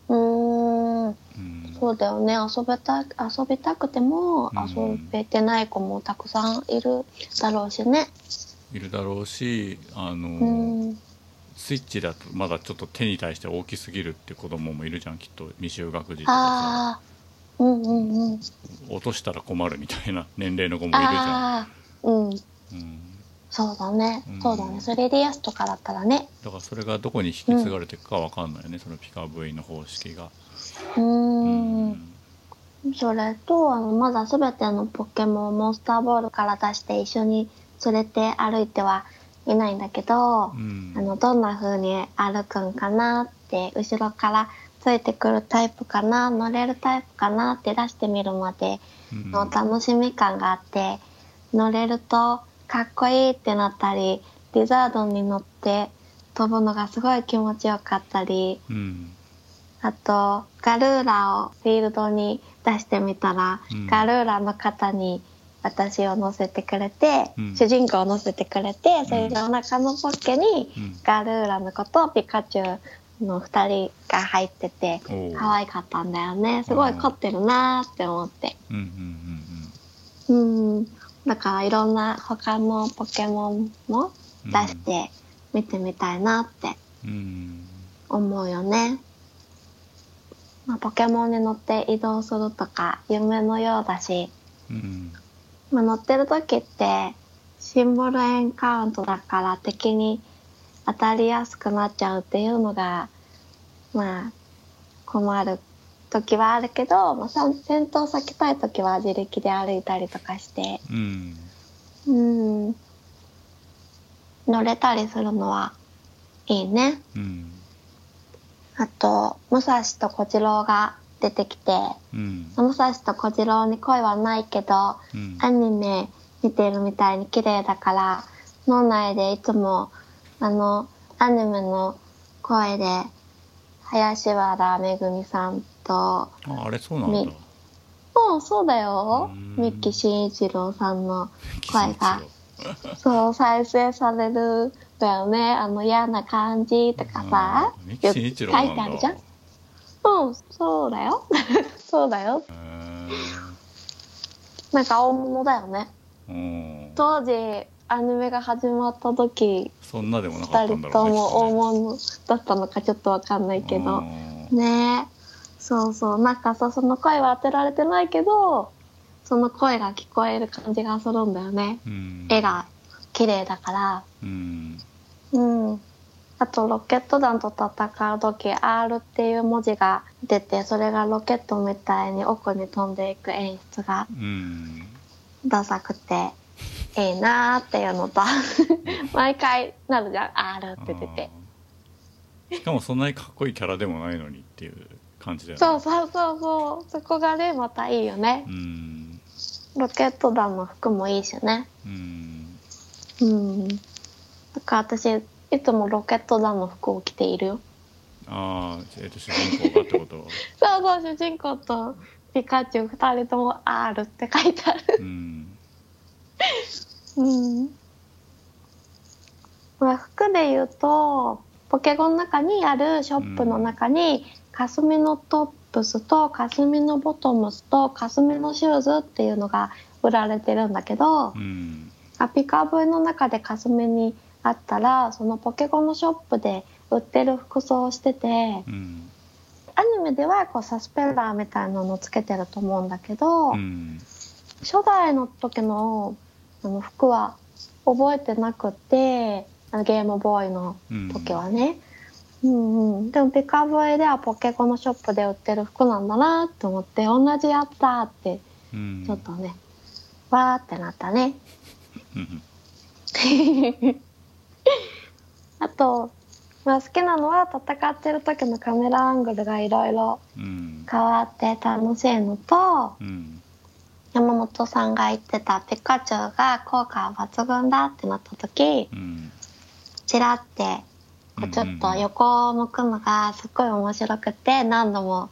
うーん。うん、そうだよね。遊べた遊びたくてもうん。遊べてない子もたくさんいるだろうしね。いるだろうしあの、うん。スイッチだとまだちょっと手に対して大きすぎるって子供もいるじゃんきっと。未就学児とかさうんうんうん。落としたら困るみたいな年齢の子もいるじゃん。うんうん。そうだね、うん。そうだね。3DS とかだったらね。だからそれがどこに引き継がれていくかわかんないよね、そのピカ V の方式が。うん。んそれとあのまだ全てのポケモンをモンスターボールから出して一緒に連れて歩いてはいないんだけど、うん。あのどんな風に歩くんかなって後ろからついてくるタイプかな乗れるタイプかなって出してみるまでうん。の楽しみ感があって乗れるとかっこいいってなったりリザードンに乗って飛ぶのがすごい気持ちよかったりうん。あとガルーラをフィールドに出してみたら、うん。ガルーラの肩に私を乗せてくれて、うん。主人公を乗せてくれてそれでお腹のポッケにうん。ガルーラの子とピカチュウの2人が入ってて可愛かったんだよね。すごい凝ってるなーって思って。うんうんうんだからいろんな他のポケモンもうん出して見てみたいなって思うよね、まあ、ポケモンに乗って移動するとか夢のようだし、うん。まあ、乗ってる時ってシンボルエンカウントだから敵に当たりやすくなっちゃうっていうのがまあ困る時はあるけど、まあ、さ戦闘避けたい時は自力で歩いたりとかしてうん。うん。乗れたりするのはいいね。うん。あと武蔵と小次郎が出てきてうん。武蔵と小次郎に声はないけどうん。アニメ見てるみたいに綺麗だから脳内でいつもあのアニメの声で林原めぐみさんとああれそうなんだ。みうんそうだよ。うん。三木慎一郎さんの声が岸そう再生されるんだよね。あの嫌な感じとかさうん。三木慎一郎なんだ。書いてあるじゃん。うんそうだよ。そうだよ。なんか大物だよね。うん。当時アニメが始まった時そんなでもなかった二んだろうね人とも大物だったのかちょっとわかんないとけど。ね。そうそう。なんかさその声は当てられてないけどその声が聞こえる感じがするんだよね。うん。絵が綺麗だから。うん。うん。あとロケット弾と戦う時 R っていう文字が出てそれがロケットみたいに奥に飛んでいく演出がうん。ダサくていいなーっていうのと 毎回なるじゃん。R って出てしかもそんなにかっこいいキャラでもないのにっていう感じだよね。そうそうそうそう。そこがねまたいいよね。うん。ロケット弾の服もいいしね。うん。うん。だから私いつもロケット弾の服を着ているよ。ああえっと主人公がってこと？そうそう主人公とピカチュウ2人とも R って書いてある。うんうん。まあ服で言うとポケゴンの中にあるショップの中に、かすみのトップスとかすみのボトムスとかすみのシューズっていうのが売られてるんだけど、うん。あピカブイの中でかすみにあったらそのポケゴンのショップで売ってる服装をしててうん。アニメではこうサスペンダーみたいなのをつけてると思うんだけど、うん。初代の時のあの服は覚えてなくてあのゲームボーイのうん。時はね、うんうん、でもピカブイではポケコのショップで売ってる服なんだなって思って同じやつだってうん。ちょっとね、わーってなったね。うん。あと、まあ、好きなのは戦ってる時のカメラアングルがいろいろうん。変わって楽しいのとうん山本さんが言ってたピカチュウが効果抜群だってなった時うんチラってこうちょっと横を向くのがすっごい面白くて何度も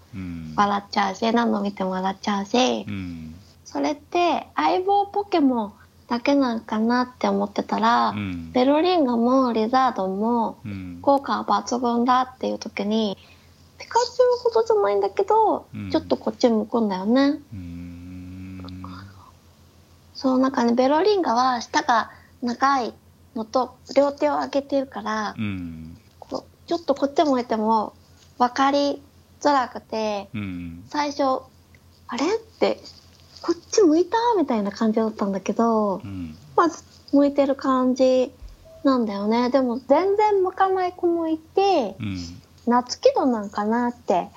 笑っちゃうし何度見ても笑っちゃうしうんそれって相棒ポケモンだけなんかなって思ってたら、うんベロリンガもリザードも効果は抜群だっていう時にピカチュウほどじゃないんだけど、ちょっとこっち向くんだよね。うんそうなんかねベロリンガは舌が長いのと両手を上げてるから、うんこうちょっとこっち向いても分かりづらくてうん。最初あれ？ってこっち向いた？みたいな感じだったんだけどうん。まず向いてる感じなんだよね。でも全然向かない子もいてうん。夏気度なんかなって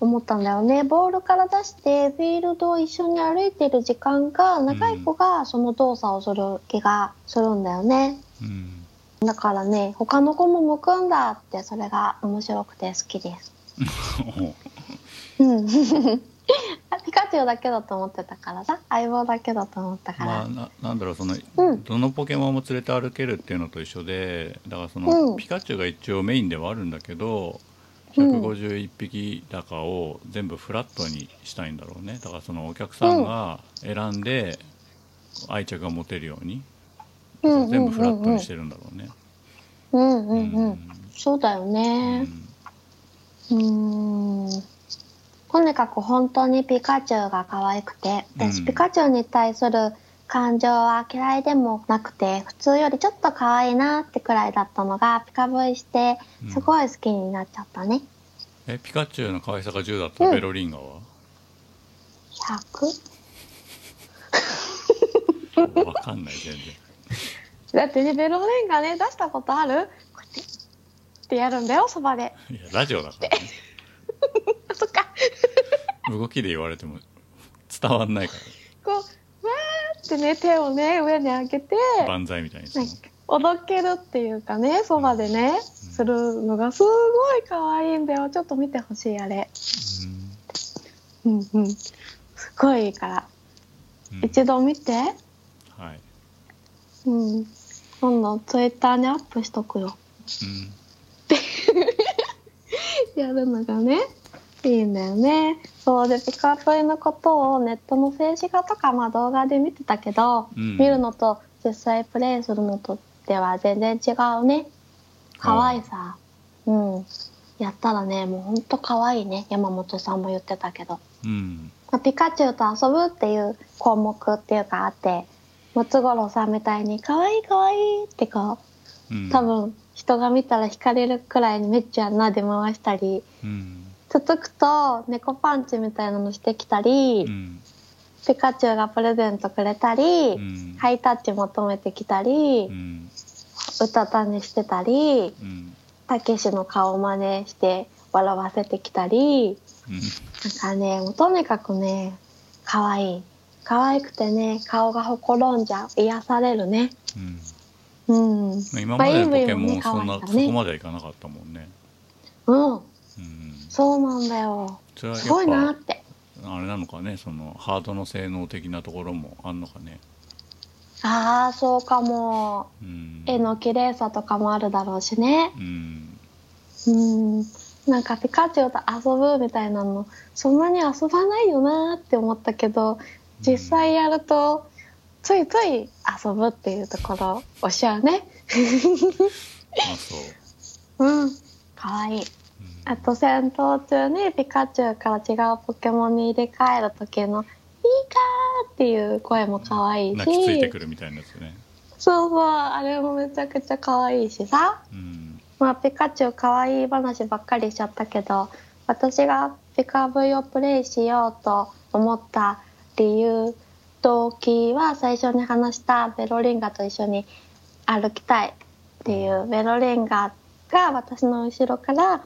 思ったんだよね。ボールから出してフィールドを一緒に歩いてる時間が長い子がその動作をする気がするんだよね。うん。だからね他の子も向くんだってそれが面白くて好きです。う。ん。ピカチュウだけだと思ってたからさ相棒だけだと思ったから、まあななんだろうその、うん。どのポケモンも連れて歩けるっていうのと一緒でだからその、うん。ピカチュウが一応メインではあるんだけどうん151匹だかを全部フラットにしたいんだろうねだからそのお客さんが選んで愛着が持てるように、うん全部フラットにしてるんだろうね。うんうんうん、そうだよねうんとにかく本当にピカチュウが可愛くて私うんピカチュウに対する感情は嫌いでもなくて普通よりちょっと可愛いなってくらいだったのがピカブイしてうん。すごい好きになっちゃったね、えピカチュウの可愛さが10だった？らベロリンガは、100? わかんない全然。だってねベロレンがね出したことある？こうやってってやるんだよそばで。いやラジオだからね。あ そっか。動きで言われても伝わんないかこうわーってね手をね上に上げてら万歳みたいにおどけるっていうかねそばでねするのがすごい可愛いんだよ。ちょっと見てほしいあれ。うん。うんすごいいいから。うん。うん一度見て。はい。うん。今度ツイッターにアップしとくよ。やるのがねいいんだよね。そうでピカプイのことをネットの静止画とかまあ動画で見てたけど、うん。見るのと実際プレイするのとでは全然違うね。可愛さ。うん。やったらねもうほんと可愛いね。山本さんも言ってたけど、うん。まあピカチュウと遊ぶっていう項目っていうかあってムツゴロウさんみたいに可愛い可愛いってこううん。多分人が見たら惹かれるくらいにめっちゃ撫で回したりうん続くと猫パンチみたいなのしてきたり、うん。ピカチュウがプレゼントくれたり、うん。ハイタッチ求めてきたりう、たた寝してたりうんたけしの顔真似して笑わせてきたりうんなんかねもうとにかくね可愛い。可愛くてね顔がほころんじゃう癒されるね。うん。うん。今までのポケモンそんな、そこまではいかなかったもんね。うんうん、そうなんだよ。すごいなぱって。あれなのかねそのハードの性能的なところもあんのかね。ああそうかも。うん、絵の綺麗さとかもあるだろうしね。うん。うん。なんかピカチュウと遊ぶみたいなのそんなに遊ばないよなって思ったけど実際やるとついつい遊ぶっていうところをしちゃうね。あそう。うん。かわいい。うんあと戦闘中にピカチュウから違うポケモンに入れ替える時の「ピーカー!」っていう声もかわいいし泣きついてくるみたいなやつね。そうそうあれもめちゃくちゃかわいいしさうんまあピカチュウかわいい話ばっかりしちゃったけど私がピカブイをプレイしようと思った理由動機は最初に話したベロリンガと一緒に歩きたいっていうベロリンガが私の後ろから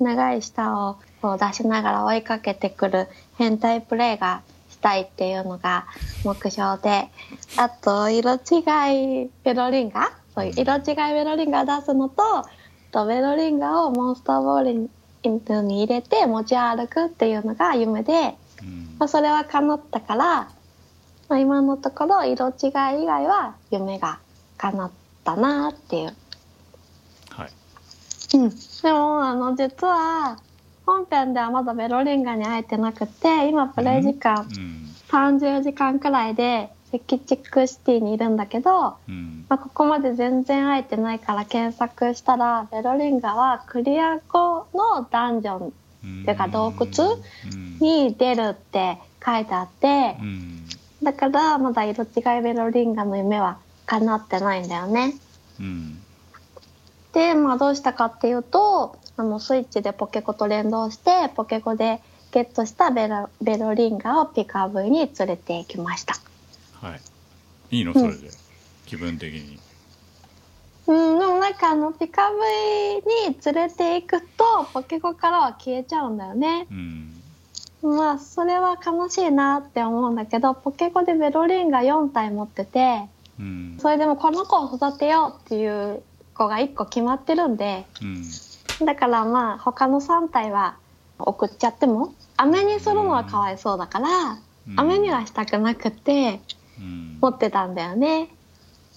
長い舌をこう出しながら追いかけてくる変態プレイがしたいっていうのが目標であと色違いベロリンガそういう色違いベロリンガを出すのととベロリンガをモンスターボールにに入れて持ち歩くっていうのが夢で、うんまあ、それは叶ったから、まあ、今のところ色違い以外は夢が叶ったなっていう。はい。うん、でもあの実は本編ではまだベロリンガに会えてなくて今プレイ時間うん。30時間くらいでヘキチックシティにいるんだけど、うん。まあ、ここまで全然会えてないから検索したらベロリンガはクリア後のダンジョンうんていうか洞窟うん。に出るって書いてあってうん。だからまだ色違いベロリンガの夢は叶ってないんだよね。うんで、まあ、どうしたかっていうとあのスイッチでポケコと連動してポケコでゲットしたベロベロリンガをピカブイに連れて行きました。はい。いいの？それで、気分的に。うん、でもなんかあのピカブイに連れて行くとポケコからは消えちゃうんだよね。うん。まあそれは悲しいなって思うんだけどポケコでベロリンガ4体持っててうん。それでもこの子を育てようっていう子が1個決まってるんでうん。だからまあ他の3体は送っちゃっても飴にするのはかわいそうだからうん。飴にはしたくなくてうん。持ってたんだよね。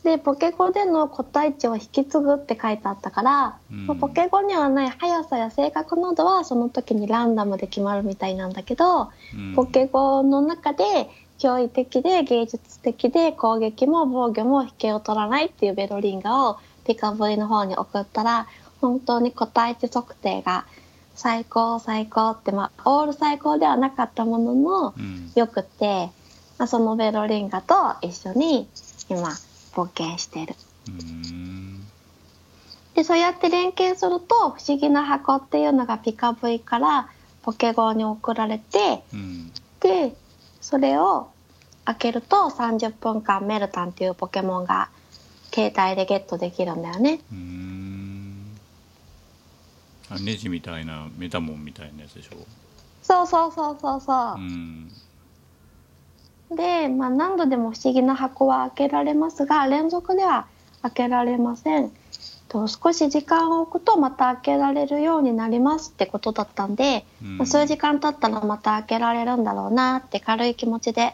でポケコでの個体値を引き継ぐって書いてあったから、うん。まあポケコにはない速さや性格などはその時にランダムで決まるみたいなんだけど、うん。ポケゴの中で驚異的で芸術的で攻撃も防御も引けを取らないっていうベロリンガをピカブイの方に送ったら本当に個体値測定が最高最高ってまあオール最高ではなかったもののうん。よくて、まあ、そのベロリンガと一緒に今冒険してる。うん。でそうやって連携すると不思議な箱っていうのがピカブイからポケゴに送られてうん。でそれを開けると30分間メルタンっていうポケモンが携帯でゲットできるんだよね。うんあネジみたいなメタモンみたいなやつでしょ？そうそうそうそうそうう。んで、まあ、何度でも不思議な箱は開けられますが連続では開けられません。と少し時間を置くとまた開けられるようになりますってことだったんで、うんまあ数時間経ったらまた開けられるんだろうなって軽い気持ちで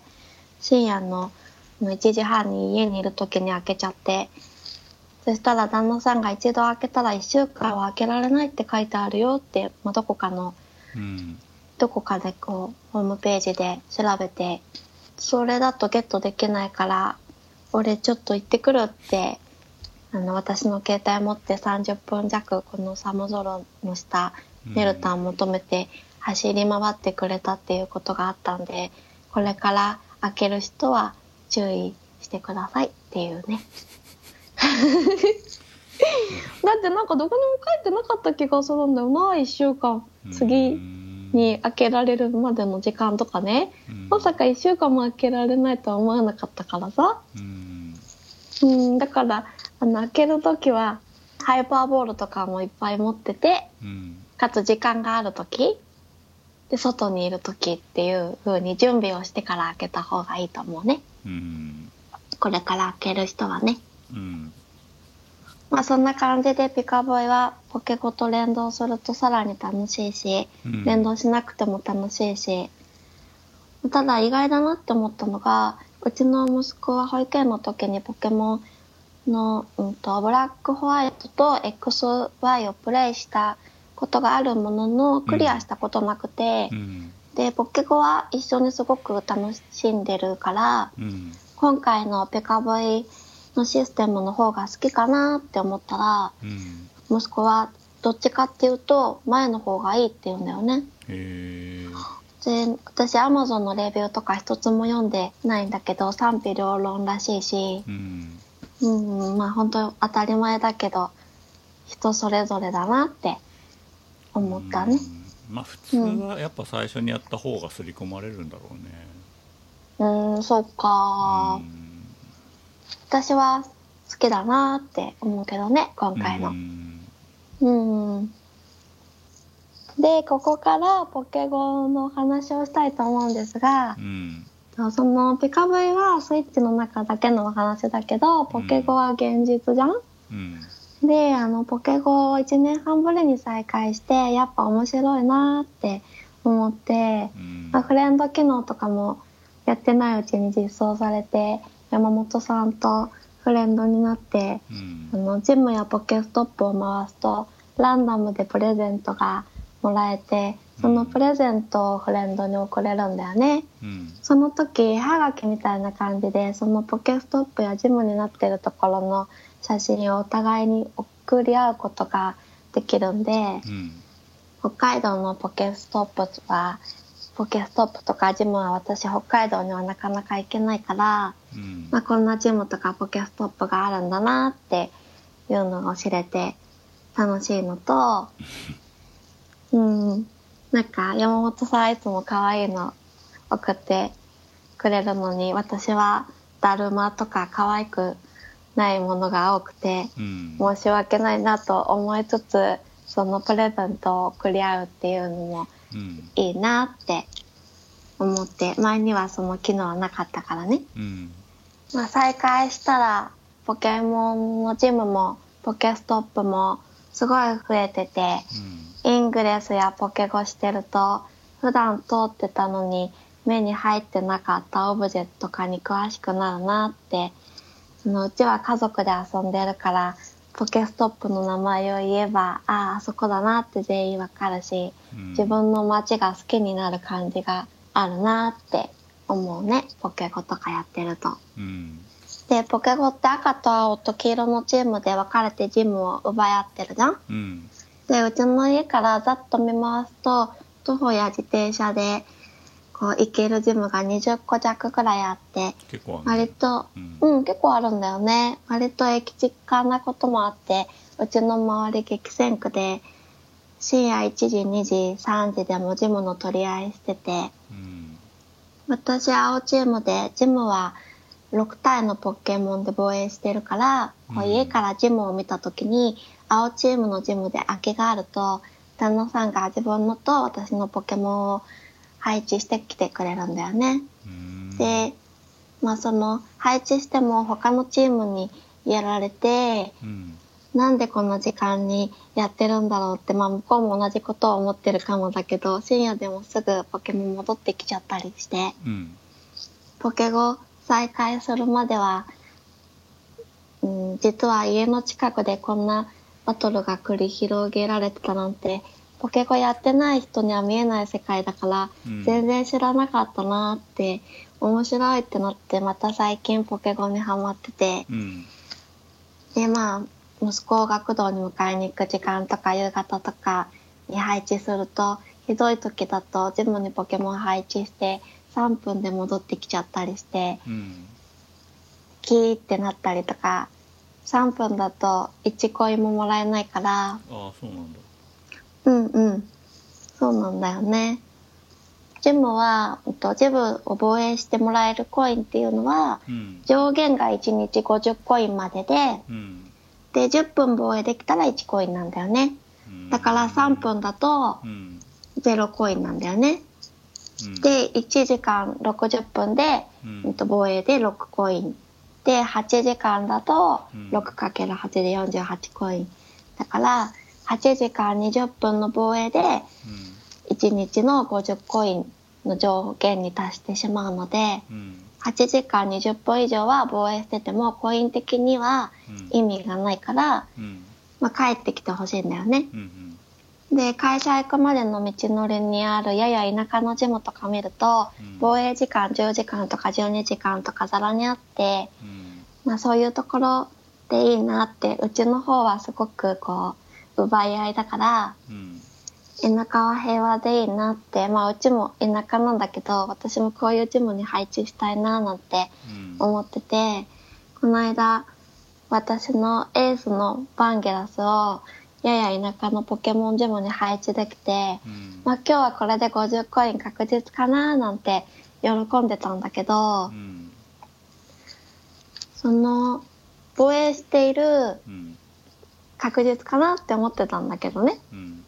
深夜の1時半に家にいる時に開けちゃって。そしたら旦那さんが一度開けたら1週間は開けられないって書いてあるよって、まあ、どこかのうん。どこかでこうホームページで調べてそれだとゲットできないから俺ちょっと行ってくるってあの私の携帯持って30分弱この寒空の下メルタン求めて走り回ってくれたっていうことがあったんでこれから開ける人は注意してくださいっていうね。だってなんかどこにも書いてなかった気がするんだよな1週間。次に開けられるまでの時間とかね。うん。まさか1週間も開けられないとは思わなかったからさ。うん。うんだからあの開ける時はハイパーボールとかもいっぱい持っててうん。かつ時間がある時で外にいる時っていう風に準備をしてから開けた方がいいと思うね。うん。これから開ける人はね。うん。まあそんな感じでピカボイはポケコと連動するとさらに楽しいしうん。連動しなくても楽しいし、ただ意外だなって思ったのがうちの息子は保育園の時にポケモンの、うん、とブラックホワイトと XY をプレイしたことがあるもののクリアしたことなくて、うん。でポケコは一緒にすごく楽しんでるからうん。今回のペカボイのシステムの方が好きかなって思ったらうん。息子はどっちかっていうと前の方がいいって言うんだよね。で私アマゾンのレビューとか一つも読んでないんだけど賛否両論らしいしうん。うんまあ本当当たり前だけど人それぞれだなって思ったね。うん。まあ普通はやっぱ最初にやった方が刷り込まれるんだろうね。うんそうか。うん。私は好きだなって思うけどね今回の。うんうん。でここからポケゴの話をしたいと思うんですがうん。そのピカブイはスイッチの中だけのお話だけどポケゴは現実じゃん、うんであのポケゴを1年半ぶりに再開してやっぱ面白いなって思って、うん。まあ、フレンド機能とかもやってないうちに実装されて山本さんとフレンドになってうん。あのジムやポケストップを回すとランダムでプレゼントがもらえてそのプレゼントをフレンドに送れるんだよね。うん。その時絵はがきみたいな感じでそのポケストップやジムになってるところの写真をお互いに送り合うことができるんでうん。北海道のポケストップはポケストップとかジムは私北海道にはなかなか行けないから、うん。まあ、こんなジムとかポケストップがあるんだなっていうのを知れて楽しいのと うんなんか山本さんいつも可愛いの送ってくれるのに私はだるまとか可愛くないものが多くてうん。申し訳ないなと思いつつそのプレゼントを送り合うっていうのもうん。いいなって思って前にはその機能はなかったからね。うん。まあ、再開したらポケモンのジムもポケストップもすごい増えててイングレスやポケゴしてると普段通ってたのに目に入ってなかったオブジェとかに詳しくなるなってそのうちは家族で遊んでるからポケストップの名前を言えばあああそこだなって全員わかるしうん。自分の街が好きになる感じがあるなって思うねポケゴとかやってると。うんでポケゴって赤と青と黄色のチームで分かれてジムを奪い合ってるじゃん。うん。でうちの家からざっと見回すと徒歩や自転車でこう行けるジムが20個弱くらいあって結構ある割とうん。うん結構あるんだよね。割と駅近なこともあってうちの周り激戦区で深夜1時2時3時でもジムの取り合いしてて。うん。私青チームでジムは6体のポケモンで防衛してるから、こううん家からジムを見た時に青チームのジムで空きがあると旦那さんが自分のと私のポケモンを配置してきてくれるんだよね。うんでまあその配置しても他のチームにやられてうんなんでこんな時間にやってるんだろうってまあ向こうも同じことを思ってるかもだけど深夜でもすぐポケモン戻ってきちゃったりして。うんポケゴ再開するまでは、うん、実は家の近くでこんなバトルが繰り広げられてたなんて、ポケゴやってない人には見えない世界だから、うん。全然知らなかったなって、面白いってなって、また最近ポケゴにハマってて、うん。で、まあ、息子を学童に迎えに行く時間とか夕方とかに配置すると、ひどい時だとジムにポケモン配置して3分で戻ってきちゃったりして、うんキーってなったりとか、3分だと1コインももらえないから、ああそうなんだうんうん。そうなんだよね。ジムは、えっとジムを防衛してもらえるコインっていうのは、うん上限が1日50コインまでで、うんで、10分防衛できたら1コインなんだよね。うんだから3分だとうん0コインなんだよね。うん。で、1時間60分で、うん。えっと防衛で6コイン。で、8時間だとうん。6×8 で48コイン。だから、8時間20分の防衛で、1日の50コインの上限に達してしまうので、うん。うん8時間20分以上は防衛してても、コイン的にはうん。意味がないから、うん。まあ、帰ってきてほしいんだよね。うんで、会社行くまでの道のりにあるやや田舎のジムとか見ると、うん。防衛時間10時間とか12時間とかざらにあって、うん。まあそういうところでいいなって、うちの方はすごくこう、奪い合いだから、うん。田舎は平和でいいなって、まあうちも田舎なんだけど、私もこういうジムに配置したいななんてうん。思ってて、この間、私のエースのバンゲラスを、やや田舎のポケモンジムに配置できて、うん。まあ今日はこれで50コイン確実かななんて喜んでたんだけど、うん。その、防衛しているうん。確実かなって思ってたんだけどね。うん。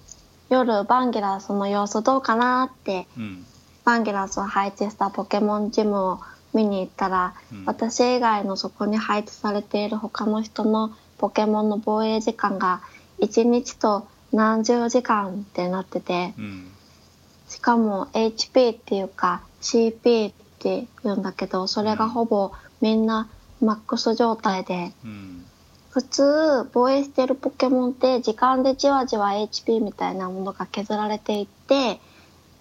夜バンゲラスの様子どうかなってうん。バンゲラスを配置したポケモンジムを見に行ったら、うん。私以外のそこに配置されている他の人のポケモンの防衛時間が1日と何十時間ってなってて、うんしかも HP っていうか CP って言うんだけど、それがほぼみんなマックス状態で、うん普通防衛してるポケモンって時間でじわじわ HP みたいなものが削られていって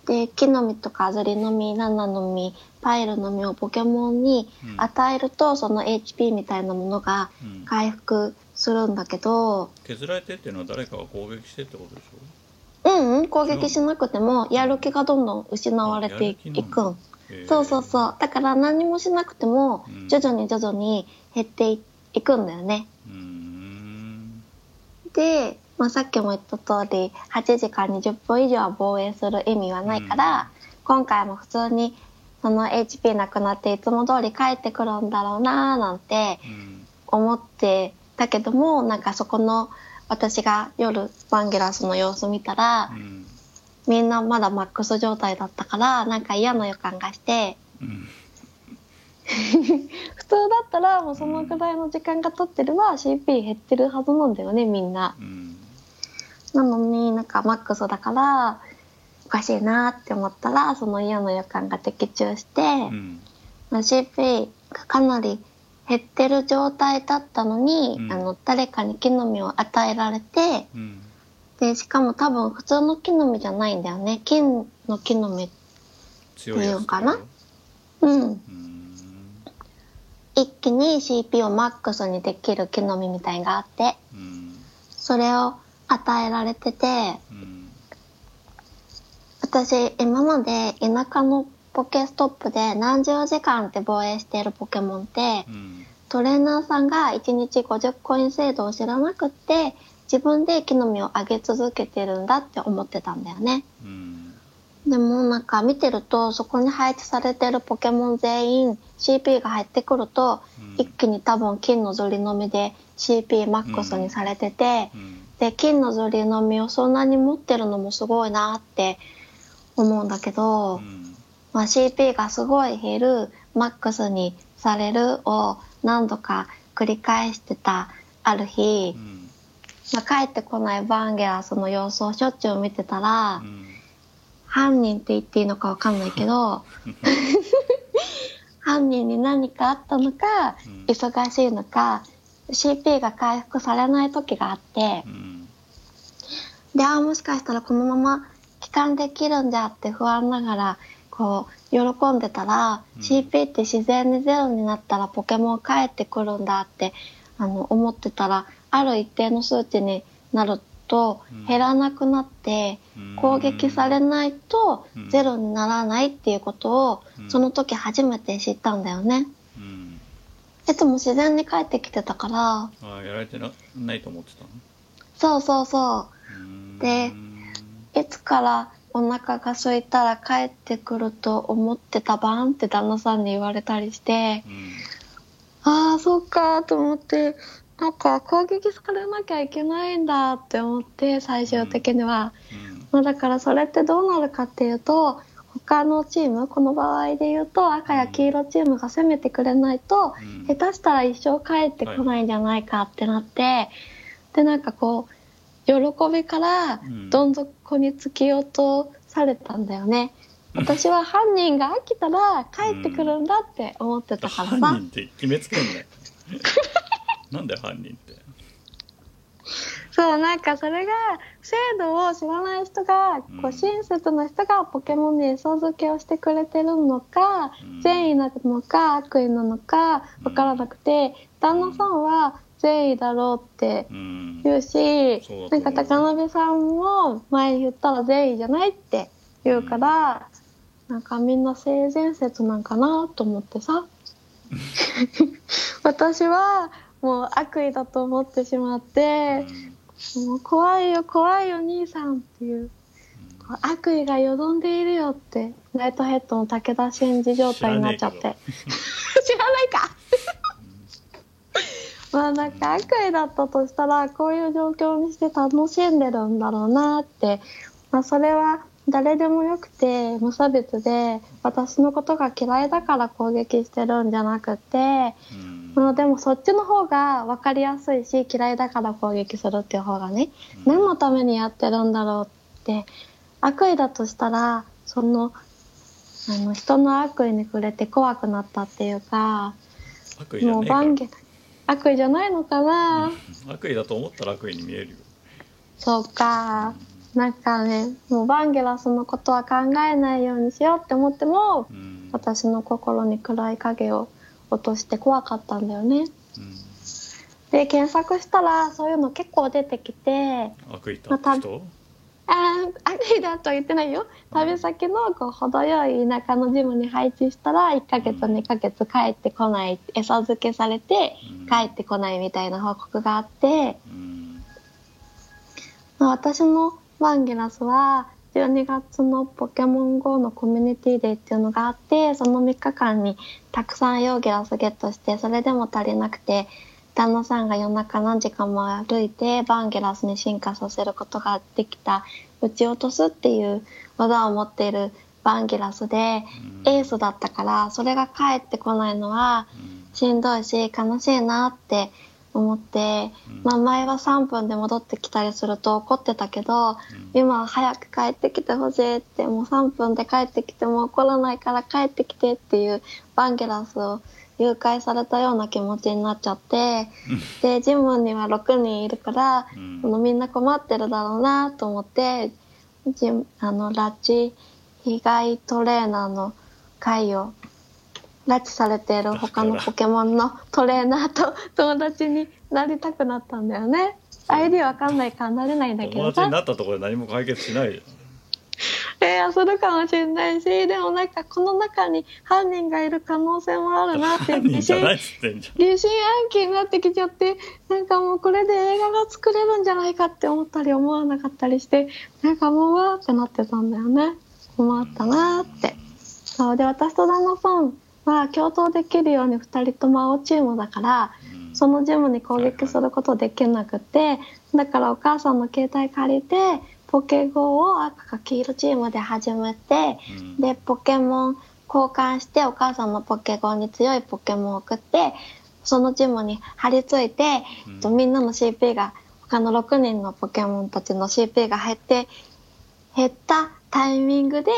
で木の実とかアズリの実ナナの実パイルの実をポケモンに与えるとその HP みたいなものがうん回復するんだけど削られてっていうのは誰かが攻撃してってことでしうんうん攻撃しなくてもやる気がどんどん失われていく。ん。そうそうそう。だから何もしなくてもうん。徐々に徐々に減っていいくんだよね。で、まあ、さっきも言った通り8時間20分以上は防衛する意味はないから、今回も普通にその HP なくなっていつも通り帰ってくるんだろうなーなんてうん。思ってたけどもなんかそこの私が夜バンゲラスの様子見たらうん。みんなまだマックス状態だったからなんか嫌な予感がしてうん。普通だったらもうそのぐらいの時間が経ってれば CP 減ってるはずなんだよねみんな。うん。なのになんかマックスだからおかしいなって思ったらその嫌な予感が的中して、うん。まあ CP がかなり減ってる状態だったのに、うん。あの誰かに木の実を与えられてうん。でしかも多分普通の木の実じゃないんだよね。金の木の実っていうのかな？うん。うん。一気に CP をマックスにできる木の実みたいがあってうん。それを与えられててうん。私今まで田舎のポケストップで何十時間って防衛しているポケモンってうん。トレーナーさんが1日50コイン制度を知らなくって自分で木の実をあげ続けてるんだって思ってたんだよね。うん。でもなんか見てるとそこに配置されてるポケモン全員 CP が入ってくるとうん。一気に多分金のゾリの実で CP マックスにされてて、うん。で金のゾリの実をそんなに持ってるのもすごいなって思うんだけど、うんまあ、CP がすごい減るマックスにされるを何度か繰り返してたある日う、ん。まあ、帰ってこないバンゲラスの様子をしょっちゅう見てたら、うん。犯人って言っていいのかわかんないけど 犯人に何かあったのか、うん。忙しいのか CP が回復されない時があってう、ん。でああもしかしたらこのまま帰還できるんじゃって不安ながらこう喜んでたら、うん。CP って自然にゼロになったらポケモン帰ってくるんだってあの思ってたらある一定の数値になるとうん。減らなくなって、うん。攻撃されないとうん。ゼロにならないっていうことを、うん。その時初めて知ったんだよね。うん。いつも自然に帰ってきてたからああやられてなないと思ってたの？そうそうそう。うん。でいつからお腹が空いたら帰ってくると思ってたばんって旦那さんに言われたりして、うん。ああ、そっかと思って、なんか攻撃されなきゃいけないんだって思って、最終的には。うん。まあだからそれってどうなるかっていうと、他のチーム、この場合で言うと赤や黄色チームが攻めてくれないと、うん。下手したら一生帰ってこないんじゃないかってなって、で、なんかこう、喜びからうん。どん底に突き落とされたんだよね。私は犯人が飽きたら帰ってくるんだって思ってたからさ。犯人って決めつけんね。なんだよ犯人って。そう、なんかそれが、制度を知らない人が、こうんう、親切な人がポケモンに餌付けをしてくれてるのかうん、善意なのか、悪意なのか、わからなくて、旦那さんは善意だろうってうん。言うしそう、だなんか高鍋さんも前に言ったら善意じゃないって言うから、なんかみんな性善説なんかなと思ってさ。私はもう悪意だと思ってしまって、もう怖いよ怖いよ兄さんっていう。悪意がよどんでいるよってナイトヘッドの武田真治状態になっちゃって。知ら ないかまあなんか悪意だったとしたらこういう状況にして楽しんでるんだろうなって、まあ、それは誰でもよくて無差別で私のことが嫌いだから攻撃してるんじゃなくて。うん。まあでもそっちの方が分かりやすいし嫌いだから攻撃するっていう方がね、うん。何のためにやってるんだろうって。悪意だとしたらそのあの人の悪意に触れて怖くなったっていうか。悪意じゃもう悪意じゃないのかな、悪意だと思ったら悪意に見えるよ。そうか。なんかねもうバンゲラスのことは考えないようにしようって思ってもうん。私の心に暗い影を落として怖かったんだよね。うん。で検索したらそういうの結構出てきて悪意またた人あー悪意だとは言ってないよ。旅先のこう程よい田舎のジムに配置したら1ヶ月2ヶ月帰ってこない餌付けされてうん。帰ってこないみたいな報告があって。うん。まあ私のバンゲラスは12月のポケモン GO のコミュニティデーっていうのがあってその3日間にたくさんヨーゲラスゲットしてそれでも足りなくて旦那さんが夜中何時間も歩いてバンゲラスに進化させることができた撃ち落とすっていう技を持っているバンゲラスでうん。エースだったからそれが帰ってこないのはうん。しんどいし悲しいなって思って、うん。まあ前は3分で戻ってきたりすると怒ってたけど、うん。今は早く帰ってきてほしいってもう3分で帰ってきても怒らないから帰ってきてっていうバンゲラスを誘拐されたような気持ちになっちゃってでジムには6人いるから、うん。そのみんな困ってるだろうなと思ってジムあの拉致被害トレーナーの会を拉致されている他のポケモンのトレーナーと 友達になりたくなったんだよね。ID わかんないか。らなれないんだけどさ。友達に。なったところで何も解決しないじえー、するかもしれないしでもなんかこの中に犯人がいる可能性もあるなって疑心暗鬼になってきちゃってなんかもうこれで映画が作れるんじゃないかって思ったり思わなかったりしてなんかもうわーってなってたんだよね。困ったなーって。そうで私と旦那さんは共闘できるように2人とも青チームだからそのジムに攻撃することできなくて、だからお母さんの携帯借りてポケゴを赤か黄色チームで始めて、うん。でポケモン交換してお母さんのポケゴに強いポケモンを送ってそのジムに張り付いて、うん。とみんなの CP が他の6人のポケモンたちの CP が減って減ったタイミングで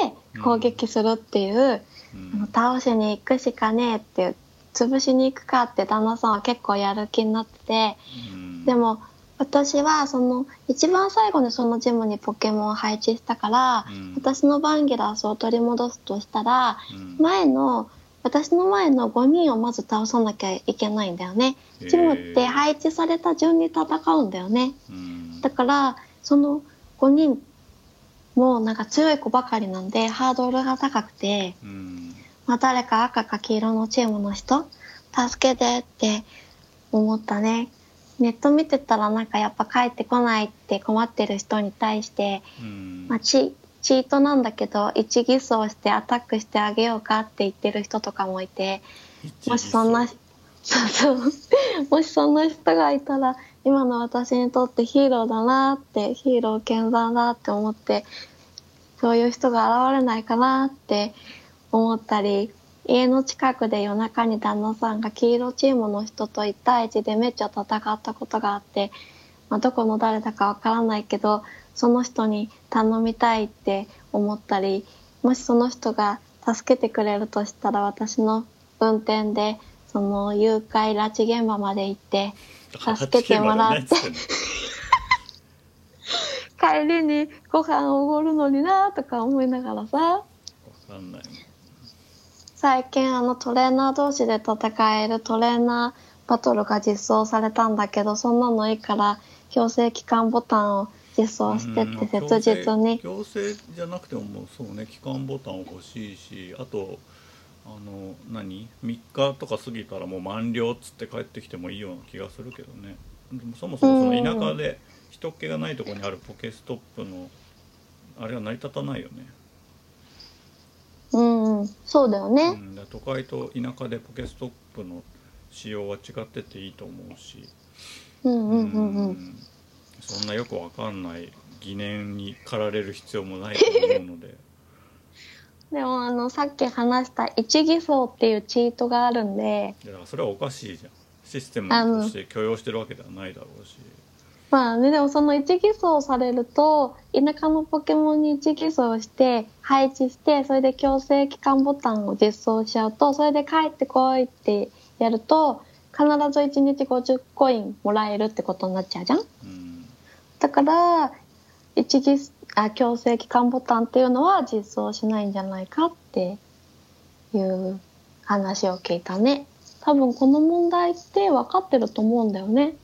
攻撃するっていう、うん。あの倒しに行くしかねえっていう潰しに行くかって旦那さんは結構やる気になってて。うん。でも私はその一番最後にそのジムにポケモンを配置したから、うん。私のバンゲラスを取り戻すとしたらうん。前の私の前の5人をまず倒さなきゃいけないんだよね。ジムって配置された順に戦うんだよね。うん。だからその5人もなんか強い子ばかりなんでハードルが高くて、うん。まあ、誰か赤か黄色のチームの人助けてって思ったねネット見てたらなんかやっぱ帰ってこないって困ってる人に対して、うん。まあ、チチートなんだけど一偽装してアタックしてあげようかって言ってる人とかもいてもしそんな そうそう。もしそんな人がいたら今の私にとってヒーローだなってヒーロー健在だって思ってそういう人が現れないかなって思ったり家の近くで夜中に旦那さんが黄色チームの人と1対1でめっちゃ戦ったことがあって、まあ、どこの誰だかわからないけどその人に頼みたいって思ったりもしその人が助けてくれるとしたら私の運転でその誘拐拉致現場まで行って助けてもらって 帰りにご飯をおごるのになとか思いながらさ。わかんない最近あのトレーナー同士で戦えるトレーナーバトルが実装されたんだけどそんなのいいから強制帰還ボタンを実装してうんって切実に強制じゃなくてももうそうね帰還ボタン欲しいしあとあの何？3日とか過ぎたらもう満了っつって帰ってきてもいいような気がするけどね。でもそもそもその田舎で人っ気がないところにあるポケストップのあれは成り立たないよね、うんうん。そうだようねん、だから都会と田舎でポケストップの仕様は違ってていいと思うし。うんうんうんううん。んそんなよくわかんない疑念に駆られる必要もないと思うので。でもあのさっき話した一偽装っていうチートがあるんで。いやだからそれはおかしいじゃん。システムとして許容してるわけではないだろうしまあねでもその一偽装されると田舎のポケモンに一偽装して配置してそれで強制帰還ボタンを実装しちゃうとそれで帰ってこいってやると必ず1日50コインもらえるってことになっちゃうじゃん。うん。だから一偽あ強制帰還ボタンっていうのは実装しないんじゃないかっていう話を聞いたね。多分この問題って分かってると思うんだよね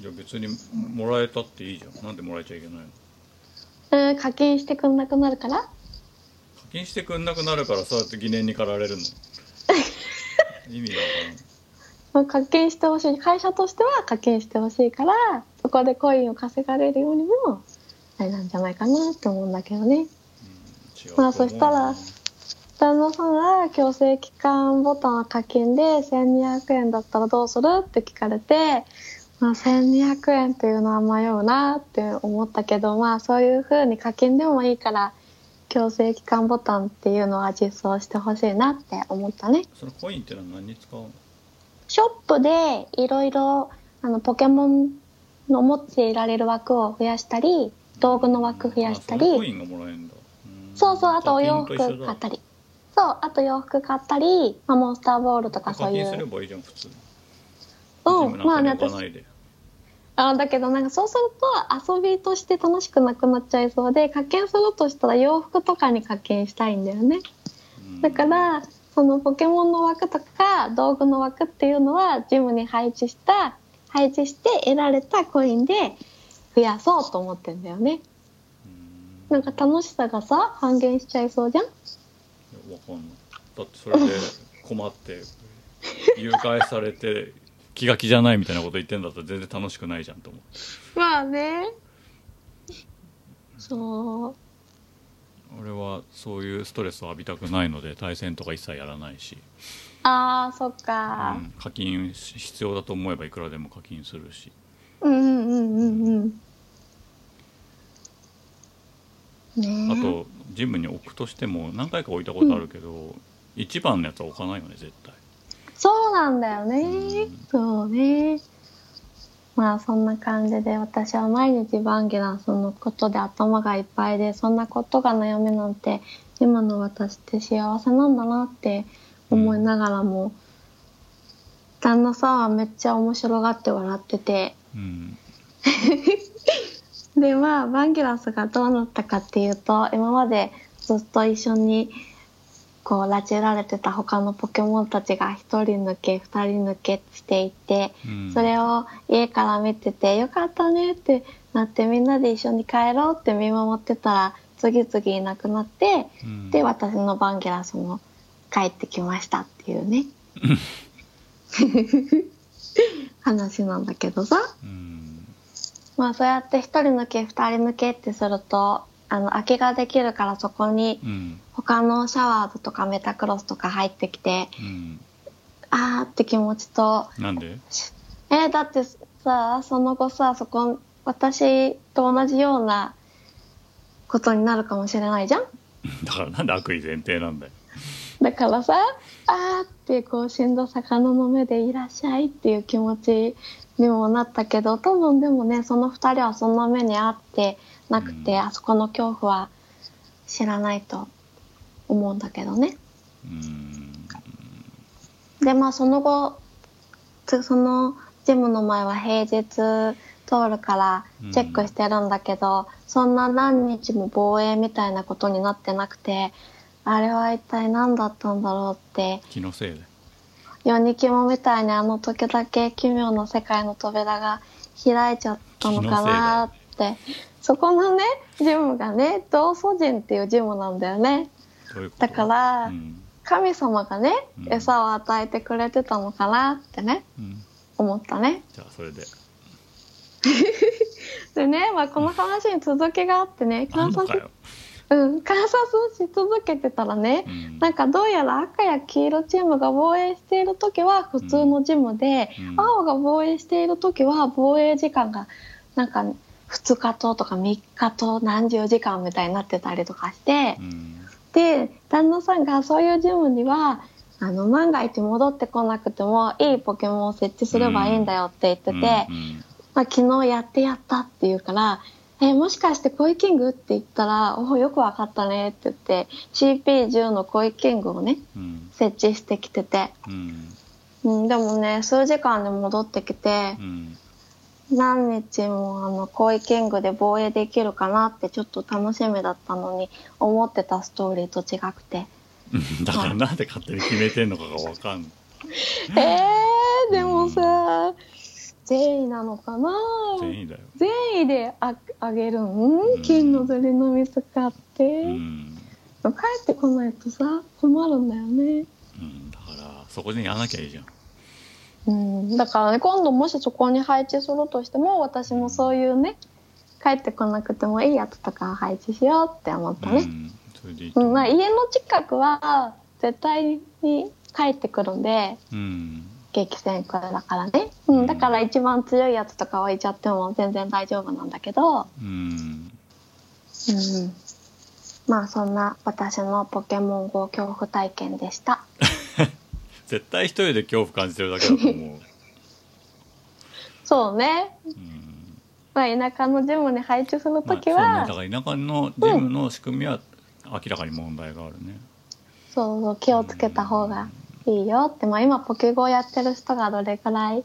いや別にもらえたっていいじゃん。なんでもらえちゃいけないの？えー課金してくんなくなるから。課金してくんなくなるからそうやって疑念に駆られるの？意味がわまあ課金してほしい。会社としては課金してほしいからそこでコインを稼がれるようにもあれなんじゃないかなって思うんだけどね。からん、うん、まあそしたら旦那さんが強制期間ボタン課金で1200円だったらどうする？って聞かれて、まあ、1200円っていうのは迷うなって思ったけどまあそういう風に課金でもいいから強制期間ボタンっていうのは実装してほしいなって思ったね。そのコインってのは何に使うの？ショップでいろいろあのポケモンの持っていられる枠を増やしたり道具の枠増やしたあそのコりインがもらえるんだ。ん。そうそうあとお洋服買ったり。そうあと洋服買ったり、まあ、モンスターボールとかそういう。課金すればいいじゃん普通にうんまあね私あだけどなんかそうすると遊びとして楽しくなくなっちゃいそうで課金するとしたら洋服とかに課金したいんだよね。うん。だからそのポケモンの枠とか道具の枠っていうのはジムに配置した配置して得られたコインで増やそうと思ってんだよね。うん。なんか楽しさがさ半減しちゃいそうじゃん。いやわかんない。だってそれで困って誘拐されて気が気じゃないみたいなこと言ってんだったら全然楽しくないじゃんと思う。まあね。そう。俺はそういうストレスを浴びたくないので対戦とか一切やらないし、あーそっか。うん、課金し必要だと思えばいくらでも課金するし。うんうんうんうんうん。ねえ。あとジムに置くとしても何回か置いたことあるけど、一番のやつは置かないよね絶対そうなんだよね、うんそうね。まあそんな感じで私は毎日バンゲランスのことで頭がいっぱいでそんなことが悩みなんて今の私って幸せなんだなって思いながらも、旦那さんはめっちゃ面白がって笑ってて。うん。でまあバンゲラスがどうなったかっていうと今までずっと一緒にこう拉致られてた他のポケモンたちが1人抜け2人抜けしていてうん。それを家から見てて「よかったね」ってなってみんなで一緒に帰ろうって見守ってたら次々いなくなってうん。で私のバンゲラスも帰ってきましたっていうね。話なんだけどさ。うん。まあそうやって1人抜け2人抜けってするとあの空きができるからそこにうん。他のシャワーズとかメタクロスとか入ってきてうん。あーって気持ちとなんで？えーだってさその後さそこ私と同じようなことになるかもしれないじゃん。だからなんで悪意前提なんだよ。だからさあーってこう死んだ魚の目でいらっしゃいっていう気持ちにもなったけど多分でもねその2人はそんな目に遭ってなくて、うんあそこの恐怖は知らないと思うんだけどね。うん。でまあその後つそのジムの前は平日通るからチェックしてるんだけど、そんな何日も防衛みたいなことになってなくてあれは一体何だったんだろうって。気のせいで。ヨニキモみたいにあの時だけ奇妙な世界の扉が開いちゃったのかなってそこのねジムがね道祖人っていうジムなんだよね。どういうだからうん。神様がねうん。餌を与えてくれてたのかなってねうん。思ったね。じゃあそれで。でね、まあ、この話に続きがあってねあ観察うん、観察し続けてたらねうん。なんかどうやら赤や黄色チームが防衛している時は普通のジムで、うん。青が防衛している時は防衛時間がなんか2日ととか3日と何十時間みたいになってたりとかしてう、ん。で旦那さんがそういうジムにはあの万が一戻ってこなくてもいいポケモンを設置すればいいんだよって言ってて、うんまあ、昨日やってやったって言うから「えもしかしてコイキング?」って言ったら「おおよくわかったね」って言って CP10 のコイキングをねうん。設置してきてて、うん。うん、でもね数時間で戻ってきてうん何日もあの公益剣具で防衛できるかなってちょっと楽しみだったのに思ってたストーリーと違くて。うん。だからなんで勝手に決めてんのかがわかんない。えー、でもさ善意なのかな？全員だよ。善意でああげるん、うん。金の釣りの水使って、うん、帰ってこないとさ困るんだよね。うん、だからそこにやらなきゃいいじゃんうん。だからね今度もしそこに配置するとしても私もそういうね帰ってこなくてもいいやつとか配置しようって思ったね、うん。まあ、家の近くは絶対に帰ってくるんでうん。激戦区だからね、うん、だから一番強いやつとか置いちゃっても全然大丈夫なんだけど、うん。うん、まあそんな私のポケモン GO 恐怖体験でした 絶対一人で恐怖感じてるだけだと思う、そうね、うん、まあ、田舎のジムに配置するまあときは、そうね、だから田舎のジムの仕組みは明らかに問題があるね、そうそう気をつけた方がいいよって、まあ、今ポケ GO やってる人がどれくらい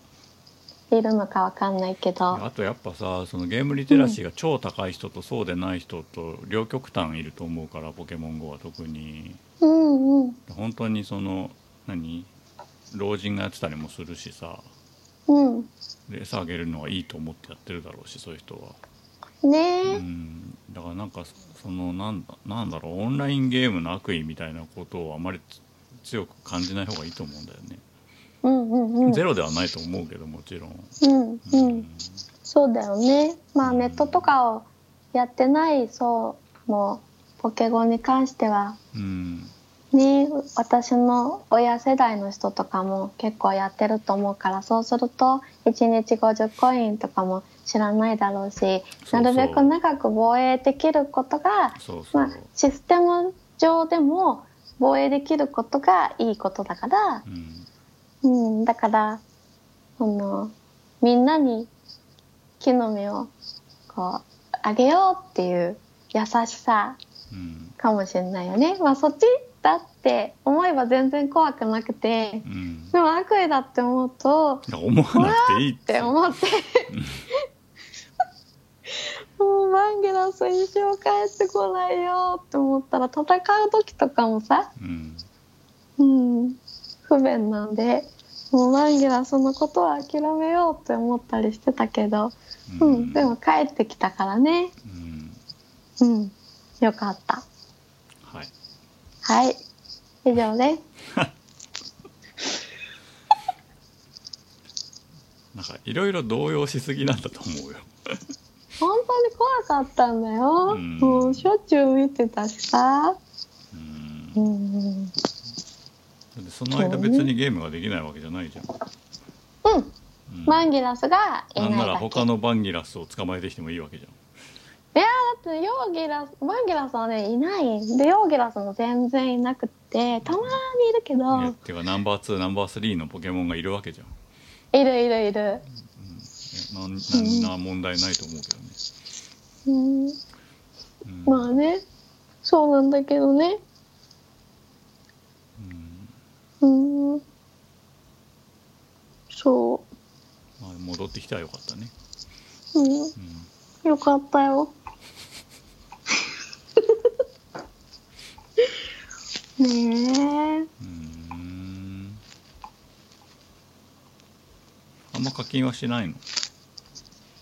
いるのかわかんないけど。あとやっぱさそのゲームリテラシーが超高い人とそうでない人と両極端いると思うからポケモン GO は特に。うんうん。本当にその何？老人がやってたりもするしさ。うん。で餌あげるのはいいと思ってやってるだろうしそういう人は、ねうえ、ん、だからなんかそのなんだなんだろう。オンラインゲームの悪意みたいなことをあまりつ強く感じない方がいいと思うんだよね、うんうんうん。ゼロではないと思うけどもちろん、うんうん。そうだよね。まあネットとかをやってない層もポケゴンに関しては。うんね私の親世代の人とかも結構やってると思うからそうすると1日50コインとかも知らないだろうしなるべく長く防衛できることがまあ、システム上でも防衛できることがいいことだから、うん。うん、だからあのみんなに木の実をこうあげようっていう優しさうん。かもしれないよね。まあそっちだって思えば全然怖くなくてうん。でも悪意だって思うと思わなくていいっって思って。もうマンゲラス一生帰ってこないよって思ったら戦う時とかもさうん。うん不便なんでもうマンゲラスのことは諦めようって思ったりしてたけど、ううん、でも帰ってきたからね。うん。うん。よかった。はいはい。以上です。なんかいろいろ動揺しすぎなんだと思うよ。本当に怖かったんだよ、うん。もうしょっちゅう見てたしさ。うん。その間別にゲームができないわけじゃないじゃん、うん。うん。マンギラスがいなないんなだけら他のバンギラスを捕まえてきてもいいわけじゃんいやだってヨーギラスマンギラスはねいない。でヨーギラスも全然いなくってたまにいるけど、ねっていうかナンバー2ナンバー3のポケモンがいるわけじゃん。いるいるいる。なんなんな問題ないと思うけどね、うんうんまあねそうなんだけどねうんうんそまあ、戻ってきたらよかったね、う、うん、うんよかったよねえ。うん。あんま課金はしないの、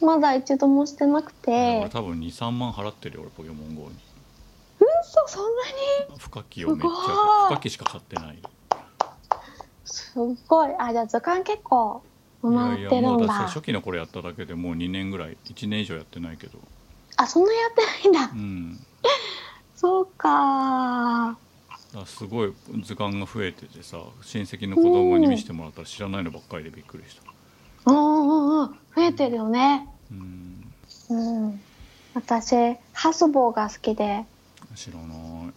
まだ一度もしてなくて。俺多分23万払ってるよ俺ポケモン GO に。嘘そんなに？不課金をめっちゃ不課金しか買ってない。すごい。あじゃあ図鑑結構いやい回ってるやもうんだってだ初期の頃やっただけでもう2年ぐらい1年以上やってないけど。あそんなやってないんだ。うん。そうかすごい図鑑が増えててさ親戚の子供に見せてもらったら知らないのばっかりでびっくりした。うんうんうん増えてるよね。うん。うん。私ハスボーが好きで。知らない。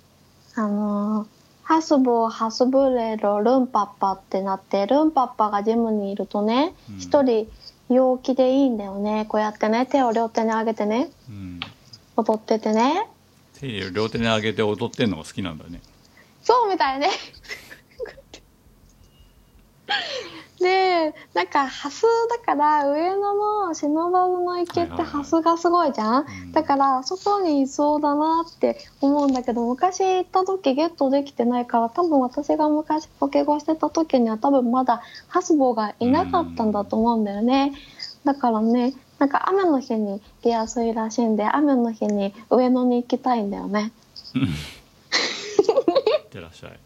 あのーハスボーハスブレロルンパッパってなってルンパッパがジムにいるとねうん。一、人陽気でいいんだよね。こうやってね手を両手に上げてねうん。踊っててね。手を両手に上げて踊ってんのが好きなんだねそうみたいね。でで、なんか、ハスだから、上野の忍の池ってハスがすごいじゃん、うんだから、外にいそうだなって思うんだけど、昔行った時ゲットできてないから、多分私が昔ポケゴしてた時には多分まだハスボーがいなかったんだと思うんだよね。だからね、なんか雨の日に出やすいらしいんで、雨の日に上野に行きたいんだよね。いってらっしゃい。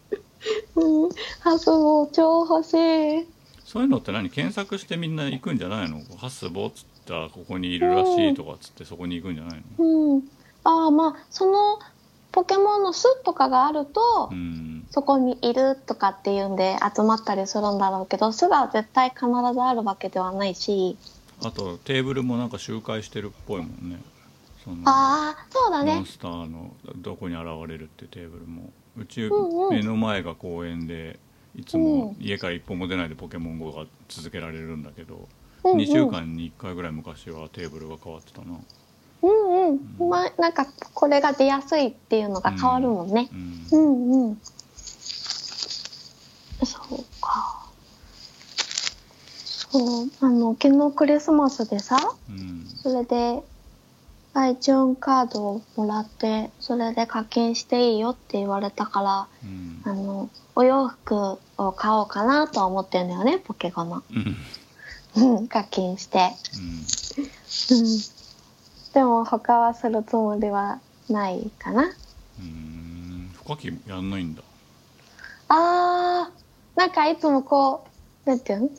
うん、ハスボー超欲しい。そういうのって何？検索してみんな行くんじゃないの？ハスボっつったらここにいるらしいとかっつってそこに行くんじゃないの？うん。ああ、まあ、そのポケモンの巣とかがあると、うん。そこにいるとかっていうんで集まったりするんだろうけど、巣が絶対必ずあるわけではないし、あとテーブルもなんか周回してるっぽいもんね。ああ、そうだね。モン。スターのどこに現れるってテーブルもうちうんうん目の前が公園でいつも家から一歩も出ないでポケモン GO が続けられるんだけど、うんうん2週間に1回ぐらい昔はテーブルが変わってたなうんうん。まあ、なんか、これが出やすいっていうのが変わるもんね。うんうんうん。そうか。そう、あの、昨日クリスマスでさ、うんそれで、アイチューンカードをもらって、それで課金していいよって言われたから、うんあの、お洋服を買おうかなとは思ってんだよね、ポケゴの。うんうん、課金して。うんうん。でも他はするつもりはないかな。うん深きやんないんだあー、なんかいつもこう、なんていうの？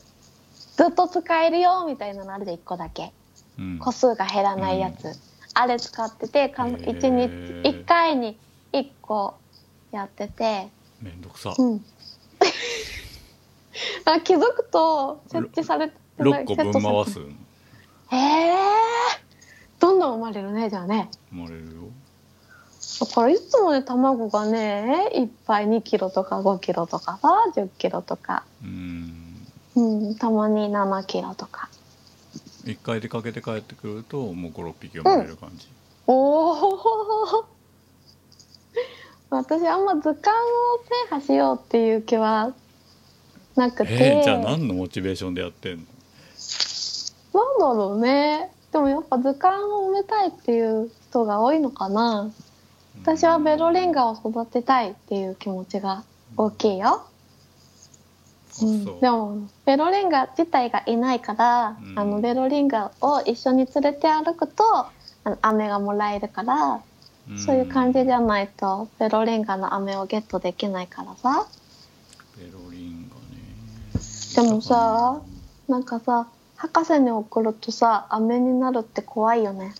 ずっと使えるよみたいなのあるで1個だけ。うん個数が減らないやつ。うんあれ使ってて、かへー。一日、一回に1個やってて、めんどくさ。うん。あ気づくと設置されてない6個分回す？へえどんどん生まれるねじゃあね。生まれるよ。だからいつもね卵がねいっぱい2キロとか5キロとかさ10キロとか。うん。うんたまに7キロとか1回出かけて帰ってくるともう56匹生まれる感じ、おお 私あんま図鑑を制覇しようっていう気はなくて、えーじゃあ何のモチベーションでやってんの？なんだろうね。でもやっぱ図鑑を埋めたいっていう人が多いのかな。私はベロリンガを育てたいっていう気持ちが大きいよ、うん、でもベロリンガ自体がいないから、うん。あのベロリンガを一緒に連れて歩くとあの飴がもらえるから、そういう感じじゃないとベロリンガの飴をゲットできないからさ。ベロリンがね。でもさなんかさ博士に送るとさ飴になるって怖いよね。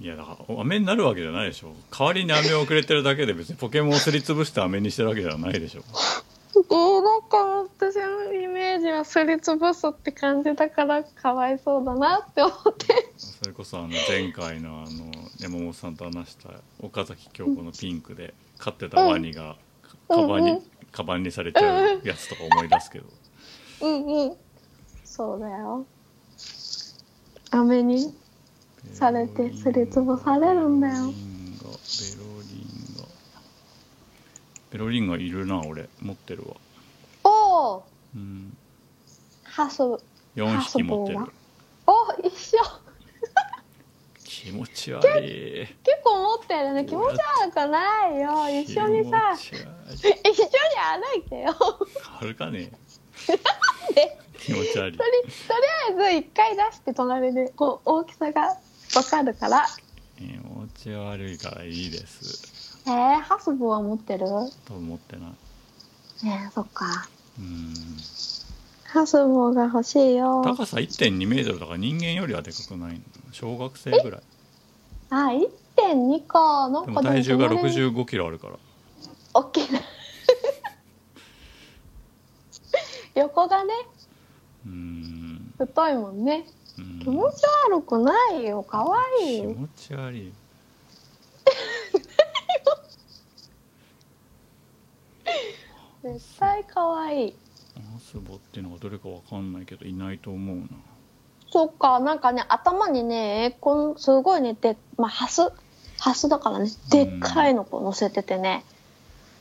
いやだから飴になるわけじゃないでしょ。代わりに飴をくれてるだけで別にポケモンをすりつぶして飴にしてるわけじゃないでしょえー、なんか私のイメージはすりつぶすって感じだからかわいそうだなって思って。それこそあの前回のあの山本さんと話した岡崎京子のピンクで飼ってたワニがカバンに、うんうん。カバンにされちゃうやつとか思い出すけど。うんうん。そうだよ飴にされてすりつぶされるんだよベロリンガベロリンガベロリンガいるな俺。持ってるわ。おおうん。ハス4匹持ってる。お一緒。気持ち悪い。結構持ってるね。気持ち悪くないよ。一緒にさ。一緒に歩いてよ。歩かねで？え気持ち悪い。とりとりあえず一回出して隣でこう大きさがわかるから。気持ち悪いからいいですえー、ハスボは持ってる？と思ってない。ねえそっか。うん。ハスボが欲しいよ。高さ1 2メートルだから人間よりはでかくないの？小学生ぐらい。あ1.2か。なんかでも体重がでも隣6 5キロあるから。大きい。な横がねうん。太いもんね。うん。気持ち悪くないよ。かわいい気持ち悪い 絶対かわい。いアスボっていうのがどれかわかんないけどいないと思うな。そっかなんかね頭にねこんすごいねでまあハス？ハスだからね。でっかいのこう乗せててね、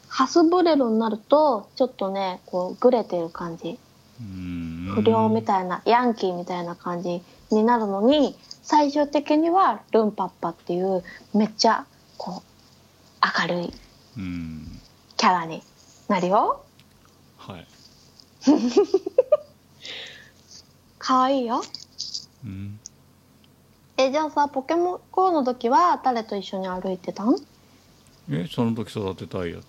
ハスブレロになるとちょっとねこうグレてる感じ。うん。不良みたいなヤンキーみたいな感じになるのに最終的にはルンパッパっていうめっちゃこう明るいうん。キャラになるよ。はい。可愛いよ。うん。えじゃあさポケモン GO の時は誰と一緒に歩いてたん？えその時育てたいやつ。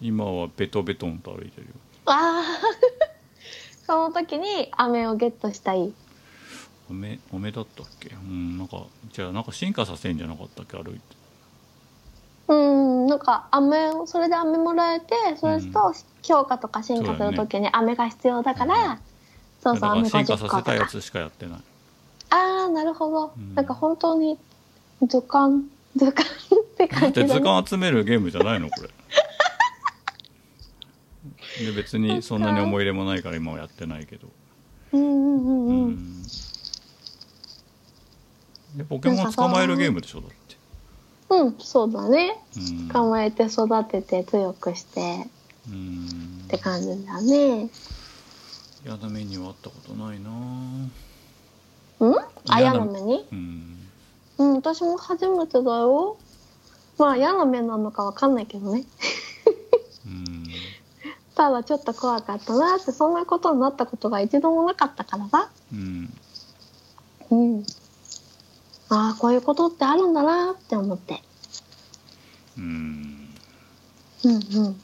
今はベトベトンと歩いてるよ。ああ その時に飴をゲットしたい。おめおめだったっけ？うんなんかじゃあなんか進化させんじゃなかったっけ？歩いてうんなんか飴をそれで飴もらえてそれと強化とか進化する時に飴が必要だからそうそうだから飴50進化さ個とか。せたやつしかやってない。ああなるほど、うん。なんか本当に図鑑 図鑑って感じだね。鑑集めるゲームじゃないのこれ。で別にそんなに思い入れもないから今はやってないけど。うんうんうんううん、んでポケモン捕まえるゲームでしょだってうん、そうだね。うん。捕まえて育てて強くして。うん。って感じだね。嫌な目にはあったことないな。うん？あ嫌な目に？うん。うん私も初めてだよ。まあ矢の目なのかわかんないけどね。うん。ただちょっと怖かったなってそんなことになったことが一度もなかったからさ。うん。うんああこういうことってあるんだなって思って。うん。うんうん。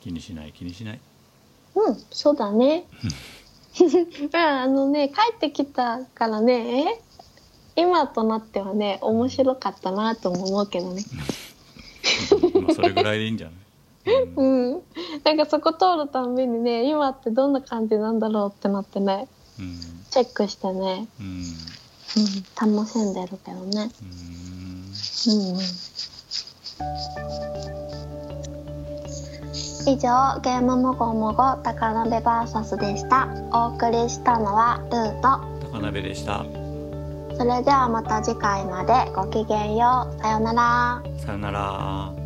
気にしない気にしない。うんそうだね。う んあのね帰ってきたからね今となってはね面白かったなとも思うけどね。まあそれぐらいでいいんじゃない、うん。うん。なんかそこ通るたんびにね今ってどんな感じなんだろうってなってねうん。チェックしてね、うんうん、楽しんでるけどね。うん。うんうん以上ゲームもごもご高鍋バーサスでした。お送りしたのはルート高鍋でした。それではまた次回までごきげんよう。さようなら。さよなら